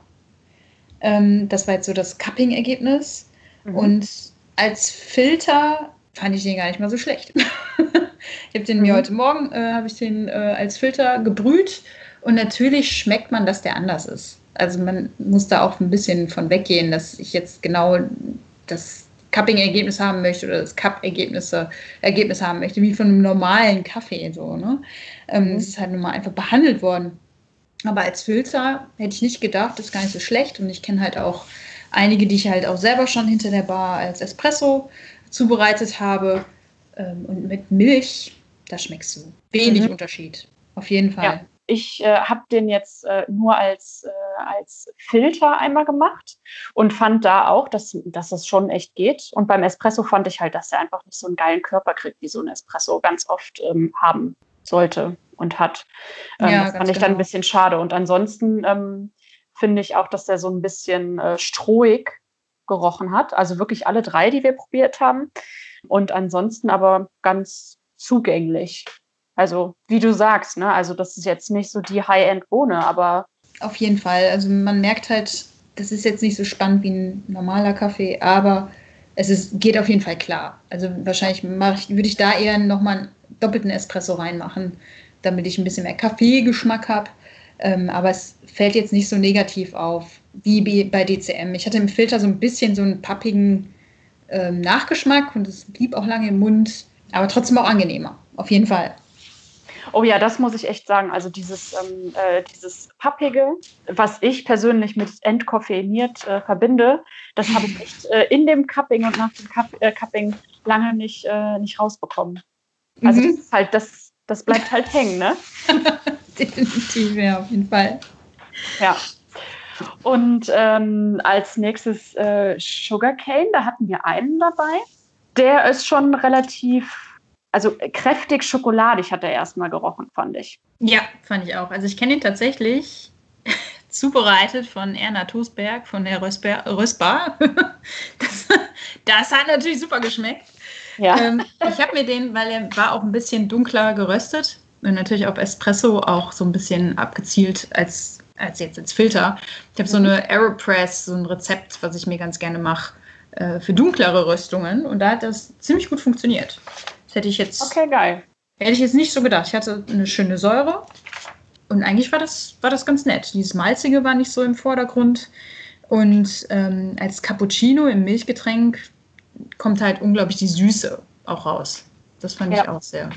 Ähm, das war jetzt so das Cupping-Ergebnis. Mhm. Und als Filter fand ich den gar nicht mal so schlecht. ich habe den mhm. mir heute Morgen, äh, habe ich den äh, als Filter gebrüht und natürlich schmeckt man, dass der anders ist. Also man muss da auch ein bisschen von weggehen, dass ich jetzt genau das Cupping-Ergebnis haben möchte oder das Cup-Ergebnisse Ergebnis haben möchte, wie von einem normalen Kaffee. So, ne? Ähm, mhm. Es ist halt nun mal einfach behandelt worden. Aber als Filter hätte ich nicht gedacht, das ist gar nicht so schlecht. Und ich kenne halt auch einige, die ich halt auch selber schon hinter der Bar als Espresso zubereitet habe. Ähm, und mit Milch, da schmeckst du wenig mhm. Unterschied. Auf jeden Fall. Ja. Ich äh, habe den jetzt äh, nur als als Filter einmal gemacht und fand da auch, dass, dass das schon echt geht. Und beim Espresso fand ich halt, dass er einfach nicht so einen geilen Körper kriegt, wie so ein Espresso ganz oft ähm, haben sollte und hat. Ähm, ja, das fand ich genau. dann ein genau. bisschen schade. Und ansonsten ähm, finde ich auch, dass der so ein bisschen äh, strohig gerochen hat. Also wirklich alle drei, die wir probiert haben. Und ansonsten aber ganz zugänglich. Also, wie du sagst, ne? Also, das ist jetzt nicht so die High-End-Bohne, aber. Auf jeden Fall. Also, man merkt halt, das ist jetzt nicht so spannend wie ein normaler Kaffee, aber es ist, geht auf jeden Fall klar. Also, wahrscheinlich ich, würde ich da eher nochmal einen doppelten Espresso reinmachen, damit ich ein bisschen mehr Kaffeegeschmack habe. Ähm, aber es fällt jetzt nicht so negativ auf wie bei DCM. Ich hatte im Filter so ein bisschen so einen pappigen ähm, Nachgeschmack und es blieb auch lange im Mund, aber trotzdem auch angenehmer. Auf jeden Fall. Oh ja, das muss ich echt sagen. Also dieses, ähm, äh, dieses Pappige, was ich persönlich mit entkoffeiniert äh, verbinde, das habe ich echt äh, in dem Cupping und nach dem Cup äh, Cupping lange nicht, äh, nicht rausbekommen. Also mhm. das ist halt, das, das bleibt halt hängen, ne? Definitiv, ja, auf jeden Fall. Ja. Und ähm, als nächstes äh, Sugarcane, da hatten wir einen dabei. Der ist schon relativ also kräftig schokoladig hat er erstmal gerochen, fand ich. Ja, fand ich auch. Also ich kenne ihn tatsächlich zubereitet von Erna Tosberg von der Röstbar. Das, das, hat natürlich super geschmeckt. Ja. Ähm, ich habe mir den, weil er war auch ein bisschen dunkler geröstet und natürlich auf Espresso auch so ein bisschen abgezielt als, als jetzt als Filter. Ich habe so mhm. eine Aeropress, so ein Rezept, was ich mir ganz gerne mache äh, für dunklere Röstungen und da hat das ziemlich gut funktioniert. Das hätte ich jetzt. Okay, geil. Hätte ich jetzt nicht so gedacht. Ich hatte eine schöne Säure. Und eigentlich war das, war das ganz nett. Dieses Malzige war nicht so im Vordergrund. Und ähm, als Cappuccino im Milchgetränk kommt halt unglaublich die Süße auch raus. Das fand ja. ich auch sehr,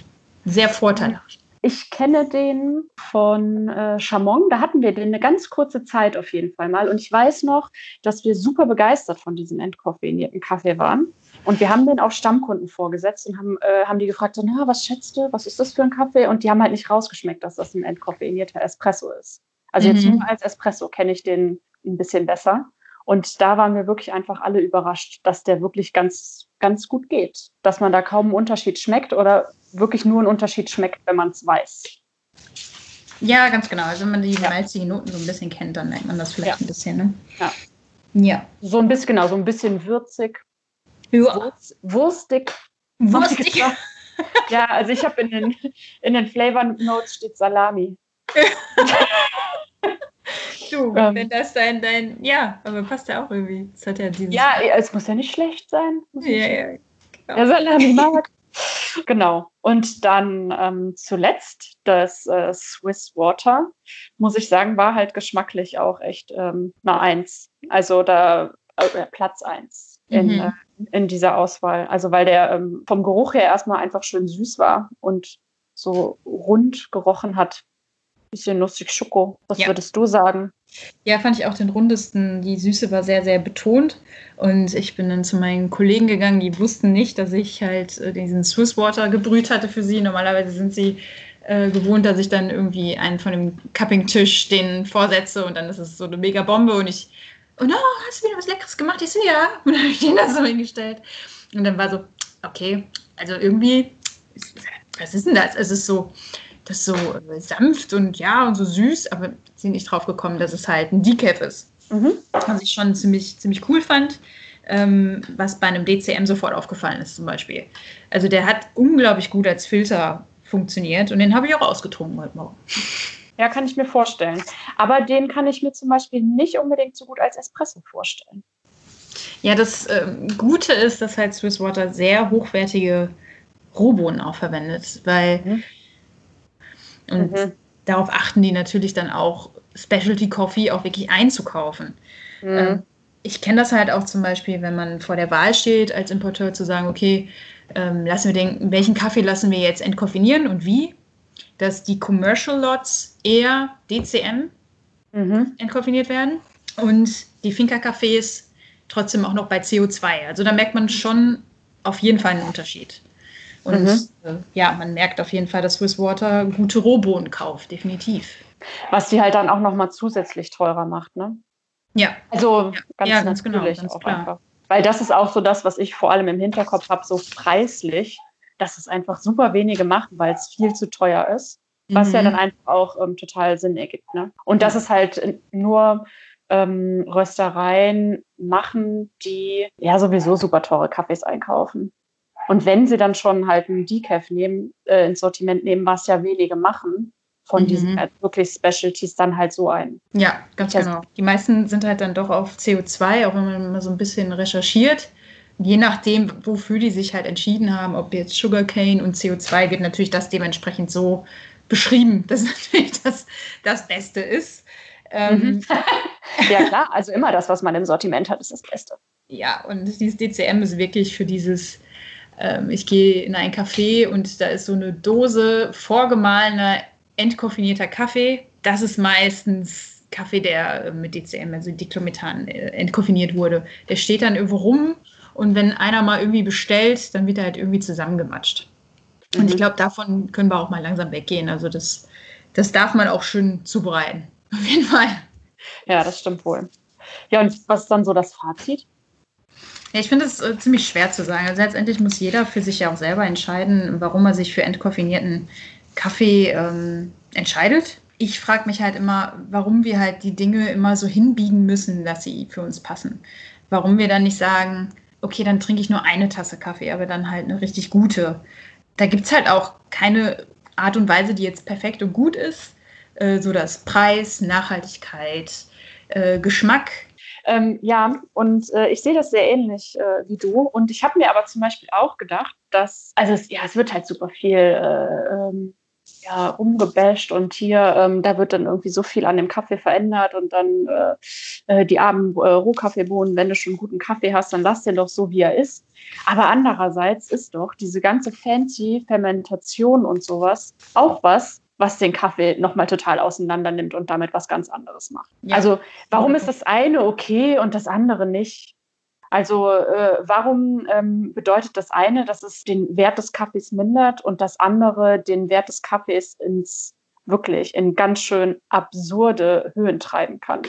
sehr vorteilhaft. Ich kenne den von äh, Chamon. Da hatten wir den eine ganz kurze Zeit auf jeden Fall mal. Und ich weiß noch, dass wir super begeistert von diesem entkoffeinierten Kaffee waren. Und wir haben den auch Stammkunden vorgesetzt und haben, äh, haben die gefragt, so, na, was schätzt du, was ist das für ein Kaffee? Und die haben halt nicht rausgeschmeckt, dass das ein entkoffeinierter Espresso ist. Also mhm. jetzt nur als Espresso kenne ich den ein bisschen besser. Und da waren wir wirklich einfach alle überrascht, dass der wirklich ganz, ganz gut geht. Dass man da kaum einen Unterschied schmeckt oder wirklich nur einen Unterschied schmeckt, wenn man es weiß. Ja, ganz genau. Also wenn man die ja. malzigen Noten so ein bisschen kennt, dann merkt man das vielleicht ja. ein bisschen. Ne? Ja. Ja. So ein bisschen, genau, so ein bisschen würzig, ja. wurstig. Wurstig. Ja, also ich habe in den, in den Flavor Notes steht Salami. du, ähm, wenn das dein, dein, ja, aber passt ja auch irgendwie. Es hat ja diesen ja, es muss ja nicht schlecht sein. Ja, ja, genau. Salami mag. genau. Und dann ähm, zuletzt das äh, Swiss Water, muss ich sagen, war halt geschmacklich auch echt ähm, eine Eins. Also da äh, Platz eins in, mhm. äh, in dieser Auswahl. Also weil der ähm, vom Geruch her erstmal einfach schön süß war und so rund gerochen hat. Bisschen lustig Schoko. Was ja. würdest du sagen? Ja, fand ich auch den rundesten. Die Süße war sehr, sehr betont. Und ich bin dann zu meinen Kollegen gegangen, die wussten nicht, dass ich halt äh, diesen Swiss Water gebrüht hatte für sie. Normalerweise sind sie äh, gewohnt, dass ich dann irgendwie einen von dem Cupping-Tisch den vorsetze und dann ist es so eine mega Bombe und ich oh, hast du wieder was Leckeres gemacht? Ich so, ja. Und dann habe ich den da so hingestellt. Und dann war so, okay, also irgendwie, was ist denn das? Es ist so, das ist so äh, sanft und ja und so süß, aber sind nicht drauf gekommen, dass es halt ein Decaf ist. Mhm. Was ich schon ziemlich, ziemlich cool fand. Ähm, was bei einem DCM sofort aufgefallen ist, zum Beispiel. Also der hat unglaublich gut als Filter funktioniert und den habe ich auch ausgetrunken heute Morgen. Ja, kann ich mir vorstellen. Aber den kann ich mir zum Beispiel nicht unbedingt so gut als Espresso vorstellen. Ja, das äh, Gute ist, dass halt Swiss Water sehr hochwertige Rohbohnen auch verwendet, weil mhm. Und mhm. darauf achten die natürlich dann auch, Specialty Coffee auch wirklich einzukaufen. Mhm. Ähm, ich kenne das halt auch zum Beispiel, wenn man vor der Wahl steht, als Importeur zu sagen, okay, ähm, lassen wir den, welchen Kaffee lassen wir jetzt entkoffinieren und wie? dass die Commercial Lots eher DCM mhm. entkoffiniert werden und die Finca-Cafés trotzdem auch noch bei CO2. Also da merkt man schon auf jeden Fall einen Unterschied. Und mhm. äh, ja, man merkt auf jeden Fall, dass Swiss Water gute Rohbohnen kauft, definitiv. Was die halt dann auch nochmal zusätzlich teurer macht, ne? Ja. Also ja. ganz, ja, ganz genau, ganz auch klar. einfach. Weil das ist auch so das, was ich vor allem im Hinterkopf habe, so preislich, dass es einfach super wenige machen, weil es viel zu teuer ist. Was ja Mhm. dann einfach auch ähm, total Sinn ergibt. Ne? Und dass es halt nur ähm, Röstereien machen, die ja sowieso super teure Kaffees einkaufen. Und wenn sie dann schon halt einen Decaf nehmen, äh, ins Sortiment nehmen, was ja wenige machen, von Mhm. diesen äh, wirklich Specialties dann halt so ein. Ja, ganz Ja. genau. Die meisten sind halt dann doch auf CO2, auch wenn man mal so ein bisschen recherchiert. Je nachdem, wofür die sich halt entschieden haben, ob jetzt Sugarcane und CO2 wird natürlich das dementsprechend so beschrieben, dass natürlich das das Beste ist. Ähm, Ja klar, also immer das, was man im Sortiment hat, ist das Beste. Ja, und dieses DCM ist wirklich für dieses, ich gehe in ein Café und da ist so eine Dose vorgemahlener, entkoffinierter Kaffee. Das ist meistens Kaffee, der äh, mit DCM, also Diclomethan, äh, entkoffiniert wurde. Der steht dann irgendwo rum und wenn einer mal irgendwie bestellt, dann wird er halt irgendwie zusammengematscht. Und ich Mhm. glaube, davon können wir auch mal langsam weggehen. Also das, das darf man auch schön zubereiten. Auf jeden Fall. Ja, das stimmt wohl. Ja, und was ist dann so das Fazit? Ja, ich finde es äh, ziemlich schwer zu sagen. Also letztendlich muss jeder für sich ja auch selber entscheiden, warum er sich für entkoffinierten Kaffee ähm, entscheidet. Ich frage mich halt immer, warum wir halt die Dinge immer so hinbiegen müssen, dass sie für uns passen. Warum wir dann nicht sagen, okay, dann trinke ich nur eine Tasse Kaffee, aber dann halt eine richtig gute. Da gibt es halt auch keine Art und Weise, die jetzt perfekt und gut ist. Äh, so das Preis, Nachhaltigkeit, äh, Geschmack, Ähm, ja, und äh, ich sehe das sehr ähnlich äh, wie du. Und ich habe mir aber zum Beispiel auch gedacht, dass, also es, ja, es wird halt super viel äh, ähm, ja, rumgebasht und hier, ähm, da wird dann irgendwie so viel an dem Kaffee verändert und dann äh, äh, die armen äh, Rohkaffeebohnen, wenn du schon guten Kaffee hast, dann lass den doch so, wie er ist. Aber andererseits ist doch diese ganze fancy Fermentation und sowas auch was, was den Kaffee nochmal total auseinander nimmt und damit was ganz anderes macht. Ja. Also warum ist das eine okay und das andere nicht? Also äh, warum ähm, bedeutet das eine, dass es den Wert des Kaffees mindert und das andere den Wert des Kaffees ins wirklich in ganz schön absurde Höhen treiben kann?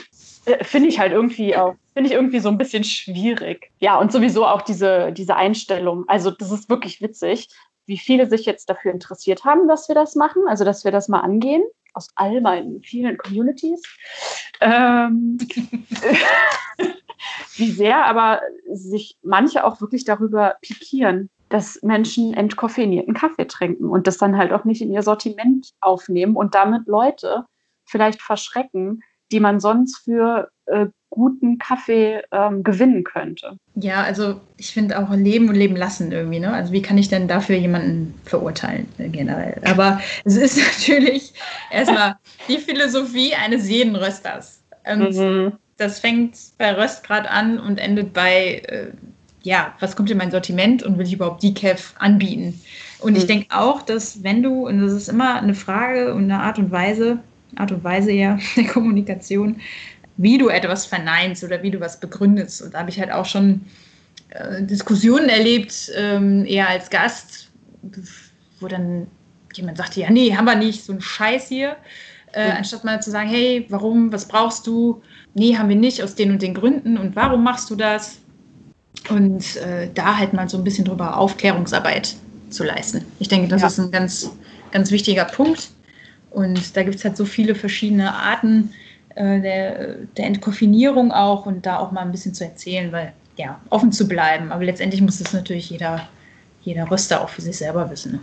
Äh, finde ich halt irgendwie auch, finde ich irgendwie so ein bisschen schwierig. Ja, und sowieso auch diese, diese Einstellung. Also das ist wirklich witzig, wie viele sich jetzt dafür interessiert haben, dass wir das machen, also dass wir das mal angehen aus all meinen vielen Communities. Ähm, wie sehr aber sich manche auch wirklich darüber pikieren, dass Menschen entkoffinierten Kaffee trinken und das dann halt auch nicht in ihr Sortiment aufnehmen und damit Leute vielleicht verschrecken, die man sonst für äh, guten Kaffee ähm, gewinnen könnte. Ja, also ich finde auch Leben und Leben lassen irgendwie, ne? Also wie kann ich denn dafür jemanden verurteilen äh, generell? Aber es ist natürlich erstmal die Philosophie eines jeden Rösters. Und Mhm. das fängt bei Röstgrad an und endet bei, äh, ja, was kommt in mein Sortiment und will ich überhaupt Decaf anbieten? Und ich Mhm. denke auch, dass wenn du, und das ist immer eine Frage und eine Art und Weise, Art und Weise ja der Kommunikation, wie du etwas verneinst oder wie du was begründest. Und da habe ich halt auch schon äh, Diskussionen erlebt, ähm, eher als Gast, wo dann jemand sagte, ja, nee, haben wir nicht, so ein Scheiß hier. Äh. Anstatt mal zu sagen, hey, warum, was brauchst du? Nee, haben wir nicht, aus den und den Gründen. Und warum machst du das? Und äh, da halt mal so ein bisschen drüber Aufklärungsarbeit zu leisten. Ich denke, das Ja. ist ein ganz, ganz wichtiger Punkt. Und da gibt es halt so viele verschiedene Arten äh, der, der Entkoffinierung auch und da auch mal ein bisschen zu erzählen, weil ja, offen zu bleiben. Aber letztendlich muss das natürlich jeder, jeder Röster auch für sich selber wissen. Ne?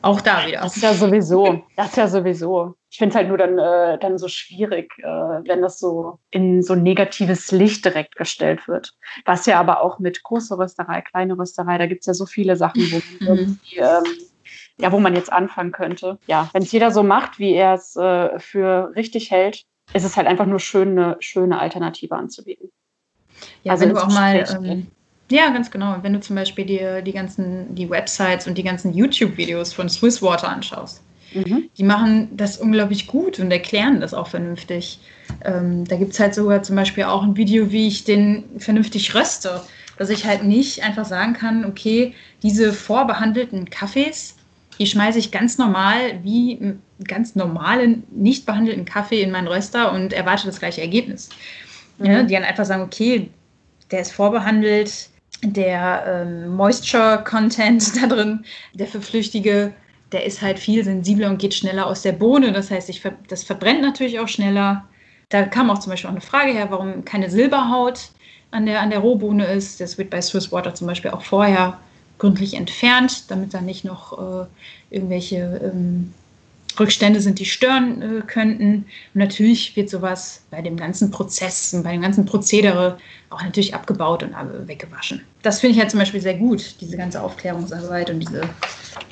Auch da wieder. Das ist ja sowieso, das ist ja sowieso. Ich finde es halt nur dann, äh, dann so schwierig, äh, wenn das so in so negatives Licht direkt gestellt wird. Was ja aber auch mit großer Rösterei, kleine Rösterei, da gibt es ja so viele Sachen, wo man, Mhm. irgendwie, ähm, ja, wo man jetzt anfangen könnte. Ja, wenn es jeder so macht, wie er es äh, für richtig hält, ist es halt einfach nur schön, eine schöne Alternative anzubieten. Ja, Also wenn du auch mal, ähm, ja, ganz genau. Wenn du zum Beispiel dir die ganzen, die Websites und die ganzen YouTube-Videos von Swiss Water anschaust, Mhm. die machen das unglaublich gut und erklären das auch vernünftig. Ähm, da gibt es halt sogar zum Beispiel auch ein Video, wie ich den vernünftig röste. Dass ich halt nicht einfach sagen kann, okay, diese vorbehandelten Kaffees, die schmeiße ich ganz normal wie ganz normalen, nicht behandelten Kaffee in meinen Röster und erwarte das gleiche Ergebnis. Mhm. Ja, die dann einfach sagen, okay, der ist vorbehandelt, der ähm, Moisture-Content da drin, der verflüchtige, der ist halt viel sensibler und geht schneller aus der Bohne. Das heißt, ich, das verbrennt natürlich auch schneller. Da kam auch zum Beispiel auch eine Frage her, warum keine Silberhaut an der, an der Rohbohne ist. Das wird bei Swiss Water zum Beispiel auch vorher gründlich entfernt, damit da nicht noch äh, irgendwelche ähm, Rückstände sind, die stören äh, könnten. Und natürlich wird sowas bei dem ganzen Prozess und bei dem ganzen Prozedere auch natürlich abgebaut und weggewaschen. Das finde ich halt zum Beispiel sehr gut, diese ganze Aufklärungsarbeit und diese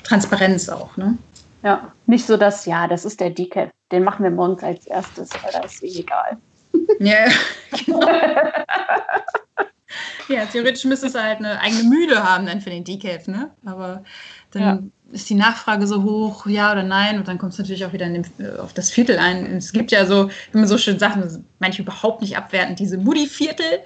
Transparenz auch. Ne? Ja, nicht so, dass, ja, das ist der Decaf, den machen wir morgens als erstes, weil da ist eh egal. Ja, genau. ja, theoretisch müsste es halt eine eigene Mühle haben dann für den Decaf, ne? Aber dann ja. ist die Nachfrage so hoch, ja oder nein, und dann kommt es natürlich auch wieder den, äh, auf das Viertel ein. Es gibt ja so, wenn man so schön Sachen, manche überhaupt nicht abwertend, diese Moody-Viertel.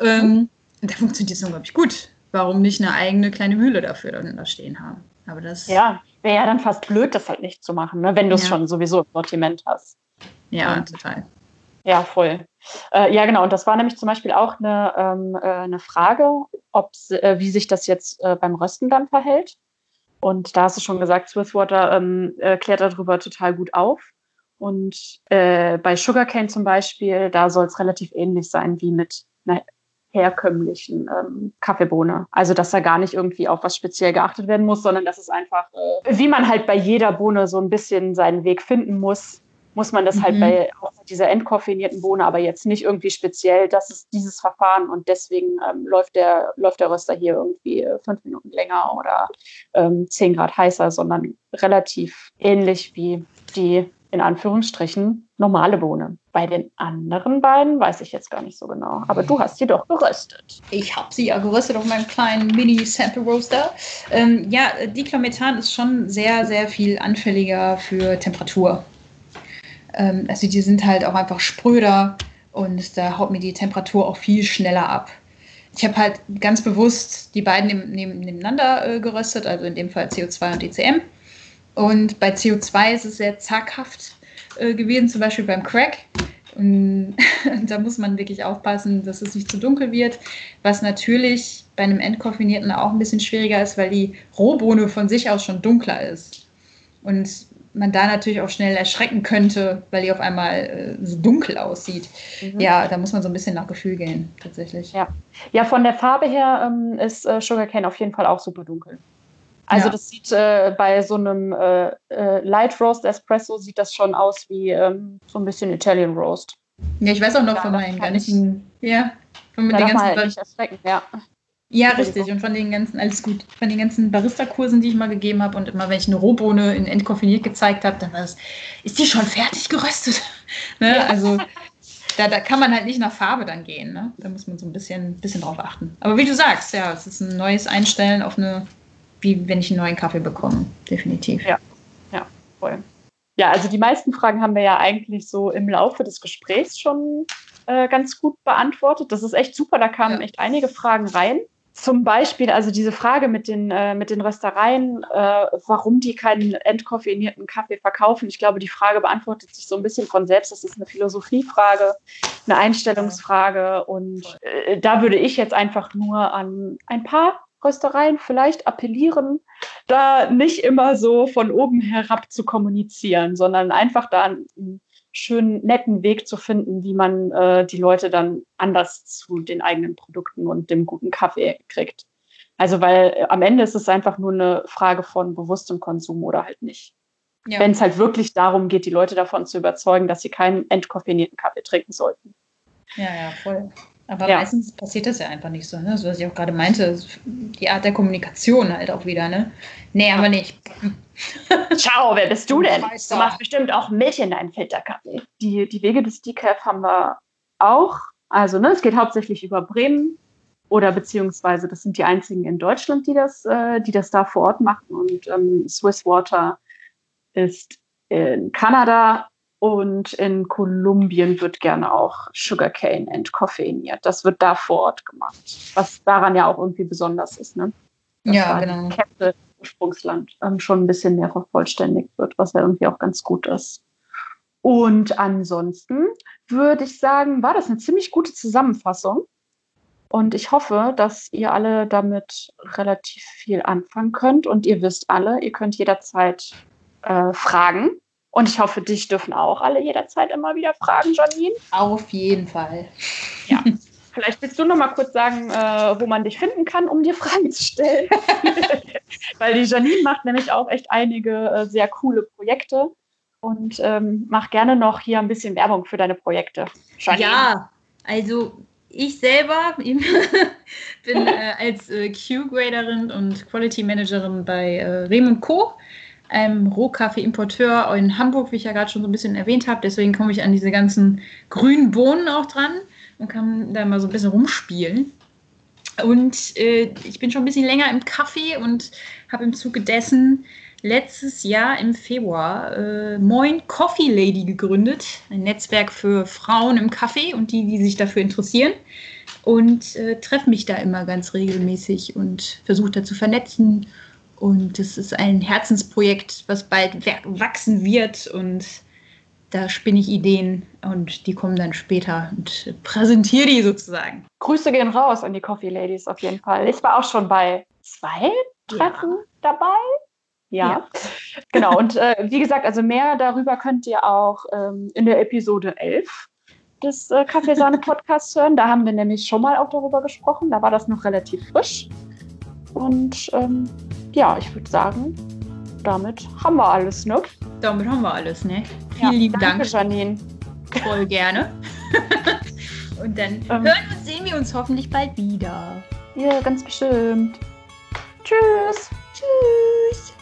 Ähm. Da funktioniert es unglaublich gut. Warum nicht eine eigene kleine Mühle dafür dann da stehen haben? Aber das. Ja, wäre ja dann fast blöd, das halt nicht zu machen, ne? wenn du es ja. schon sowieso im Sortiment hast. Ja, ja, total. Ja, voll. Äh, ja, genau. Und das war nämlich zum Beispiel auch eine, ähm, äh, eine Frage, äh, wie sich das jetzt äh, beim Rösten dann verhält. Und da hast du schon gesagt, Swisswater ähm, äh, klärt darüber total gut auf. Und äh, bei Sugarcane zum Beispiel, da soll es relativ ähnlich sein wie mit einer herkömmlichen ähm, Kaffeebohne. Also dass da gar nicht irgendwie auf was speziell geachtet werden muss, sondern dass es einfach, wie man halt bei jeder Bohne so ein bisschen seinen Weg finden muss, muss man das halt mhm. halt bei auch dieser entkoffeinierten Bohne, aber jetzt nicht irgendwie speziell, das ist dieses Verfahren und deswegen ähm, läuft, der, läuft der Röster hier irgendwie äh, fünf Minuten länger oder ähm, zehn Grad heißer, sondern relativ ähnlich wie die in Anführungsstrichen normale Bohne. Bei den anderen beiden weiß ich jetzt gar nicht so genau. Aber du hast sie doch geröstet. Ich habe sie ja geröstet auf meinem kleinen Mini-Sample-Roaster. Ähm, ja, Diclomethan ist schon sehr, sehr viel anfälliger für Temperatur. Ähm, also die sind halt auch einfach spröder und da haut mir die Temperatur auch viel schneller ab. Ich habe halt ganz bewusst die beiden neben, nebeneinander äh, geröstet, also in dem Fall CO2 und ECM. Und bei CO2 ist es sehr zaghaft äh, gewesen, zum Beispiel beim Crack. Und da muss man wirklich aufpassen, dass es nicht zu dunkel wird, was natürlich bei einem entkoffinierten auch ein bisschen schwieriger ist, weil die Rohbohne von sich aus schon dunkler ist. Und man da natürlich auch schnell erschrecken könnte, weil die auf einmal äh, so dunkel aussieht. Mhm. Ja, da muss man so ein bisschen nach Gefühl gehen, tatsächlich. Ja, ja von der Farbe her ähm, ist äh, Sugarcane auf jeden Fall auch super dunkel. Also ja. das sieht äh, bei so einem äh, äh, Light Roast Espresso sieht das schon aus wie ähm, so ein bisschen Italian Roast. Ja, ich weiß auch noch ja, von meinen ganzen, ja, von den ganzen halt erschrecken, ja. Ja, richtig. Und von den ganzen, alles gut, von den ganzen Barista-Kursen, die ich mal gegeben habe und immer, wenn ich eine Rohbohne in entkoffiniert gezeigt habe, dann war das, ist die schon fertig geröstet? ne? ja. Also da, da kann man halt nicht nach Farbe dann gehen. Ne? Da muss man so ein bisschen, bisschen drauf achten. Aber wie du sagst, ja, es ist ein neues Einstellen auf eine, wie wenn ich einen neuen Kaffee bekomme, definitiv. Ja, ja, voll. Ja, also die meisten Fragen haben wir ja eigentlich so im Laufe des Gesprächs schon äh, ganz gut beantwortet. Das ist echt super, da kamen ja. echt einige Fragen rein. Zum Beispiel, also diese Frage mit den, äh, mit den Röstereien, äh, warum die keinen entkoffeinierten Kaffee verkaufen. Ich glaube, die Frage beantwortet sich so ein bisschen von selbst. Das ist eine Philosophiefrage, eine Einstellungsfrage. Und äh, da würde ich jetzt einfach nur an ein paar Röstereien vielleicht appellieren, da nicht immer so von oben herab zu kommunizieren, sondern einfach da ein schönen, netten Weg zu finden, wie man äh, die Leute dann anders zu den eigenen Produkten und dem guten Kaffee kriegt. Also, weil äh, am Ende ist es einfach nur eine Frage von bewusstem Konsum oder halt nicht. Ja. Wenn es halt wirklich darum geht, die Leute davon zu überzeugen, dass sie keinen entkoffinierten Kaffee trinken sollten. Ja, ja, voll. Aber ja. meistens passiert das ja einfach nicht so, ne? So was ich auch gerade meinte, die Art der Kommunikation halt auch wieder, ne? Nee, aber nicht. Ciao, wer bist du denn? Du machst bestimmt auch Milch in deinen Filterkaffee. Die, die Wege des Decaf haben wir auch. Also, ne, es geht hauptsächlich über Bremen oder beziehungsweise das sind die einzigen in Deutschland, die das, äh, die das da vor Ort machen. Und ähm, Swiss Water ist in Kanada und in Kolumbien wird gerne auch Sugarcane entkoffeiniert. Das wird da vor Ort gemacht, was daran ja auch irgendwie besonders ist. Ne? ja, genau. Kette Ursprungsland ähm, schon ein bisschen mehr vervollständigt wird, was ja irgendwie auch ganz gut ist. Und ansonsten würde ich sagen, war das eine ziemlich gute Zusammenfassung. Und ich hoffe, dass ihr alle damit relativ viel anfangen könnt. Und ihr wisst alle, ihr könnt jederzeit äh, fragen. Und ich hoffe, dich dürfen auch alle jederzeit immer wieder fragen, Janine. Auf jeden Fall. Ja. Vielleicht willst du noch mal kurz sagen, äh, wo man dich finden kann, um dir Fragen zu stellen. Weil die Janine macht nämlich auch echt einige äh, sehr coole Projekte und ähm, mach gerne noch hier ein bisschen Werbung für deine Projekte. Janine. Ja, also ich selber bin äh, als äh, Q-Graderin und Quality Managerin bei äh, Rehm Co., einem Rohkaffee-Importeur in Hamburg, wie ich ja gerade schon so ein bisschen erwähnt habe. Deswegen komme ich an diese ganzen grünen Bohnen auch dran und kann da mal so ein bisschen rumspielen. Und äh, ich bin schon ein bisschen länger im Kaffee und habe im Zuge dessen letztes Jahr im Februar äh, Moin Coffee Lady gegründet. Ein Netzwerk für Frauen im Kaffee und die, die sich dafür interessieren. Und äh, treffe mich da immer ganz regelmäßig und versuche da zu vernetzen. Und es ist ein Herzensprojekt, was bald wachsen wird. Und da spinne ich Ideen und die kommen dann später und präsentiere die sozusagen. Grüße gehen raus an die Coffee Ladies auf jeden Fall. Ich war auch schon bei zwei Treffen ja. dabei. Ja, ja. genau. Und äh, wie gesagt, also mehr darüber könnt ihr auch ähm, in der Episode 11 des äh, Kaffeesahne-Podcasts hören. Da haben wir nämlich schon mal auch darüber gesprochen. Da war das noch relativ frisch. Und ähm, ja, ich würde sagen, damit haben wir alles, ne? Damit haben wir alles, ne? Vielen ja, lieben danke, Dank. Janine. Voll gerne. und dann ähm, hören und sehen wir uns hoffentlich bald wieder. Ja, ganz bestimmt. Tschüss. Tschüss.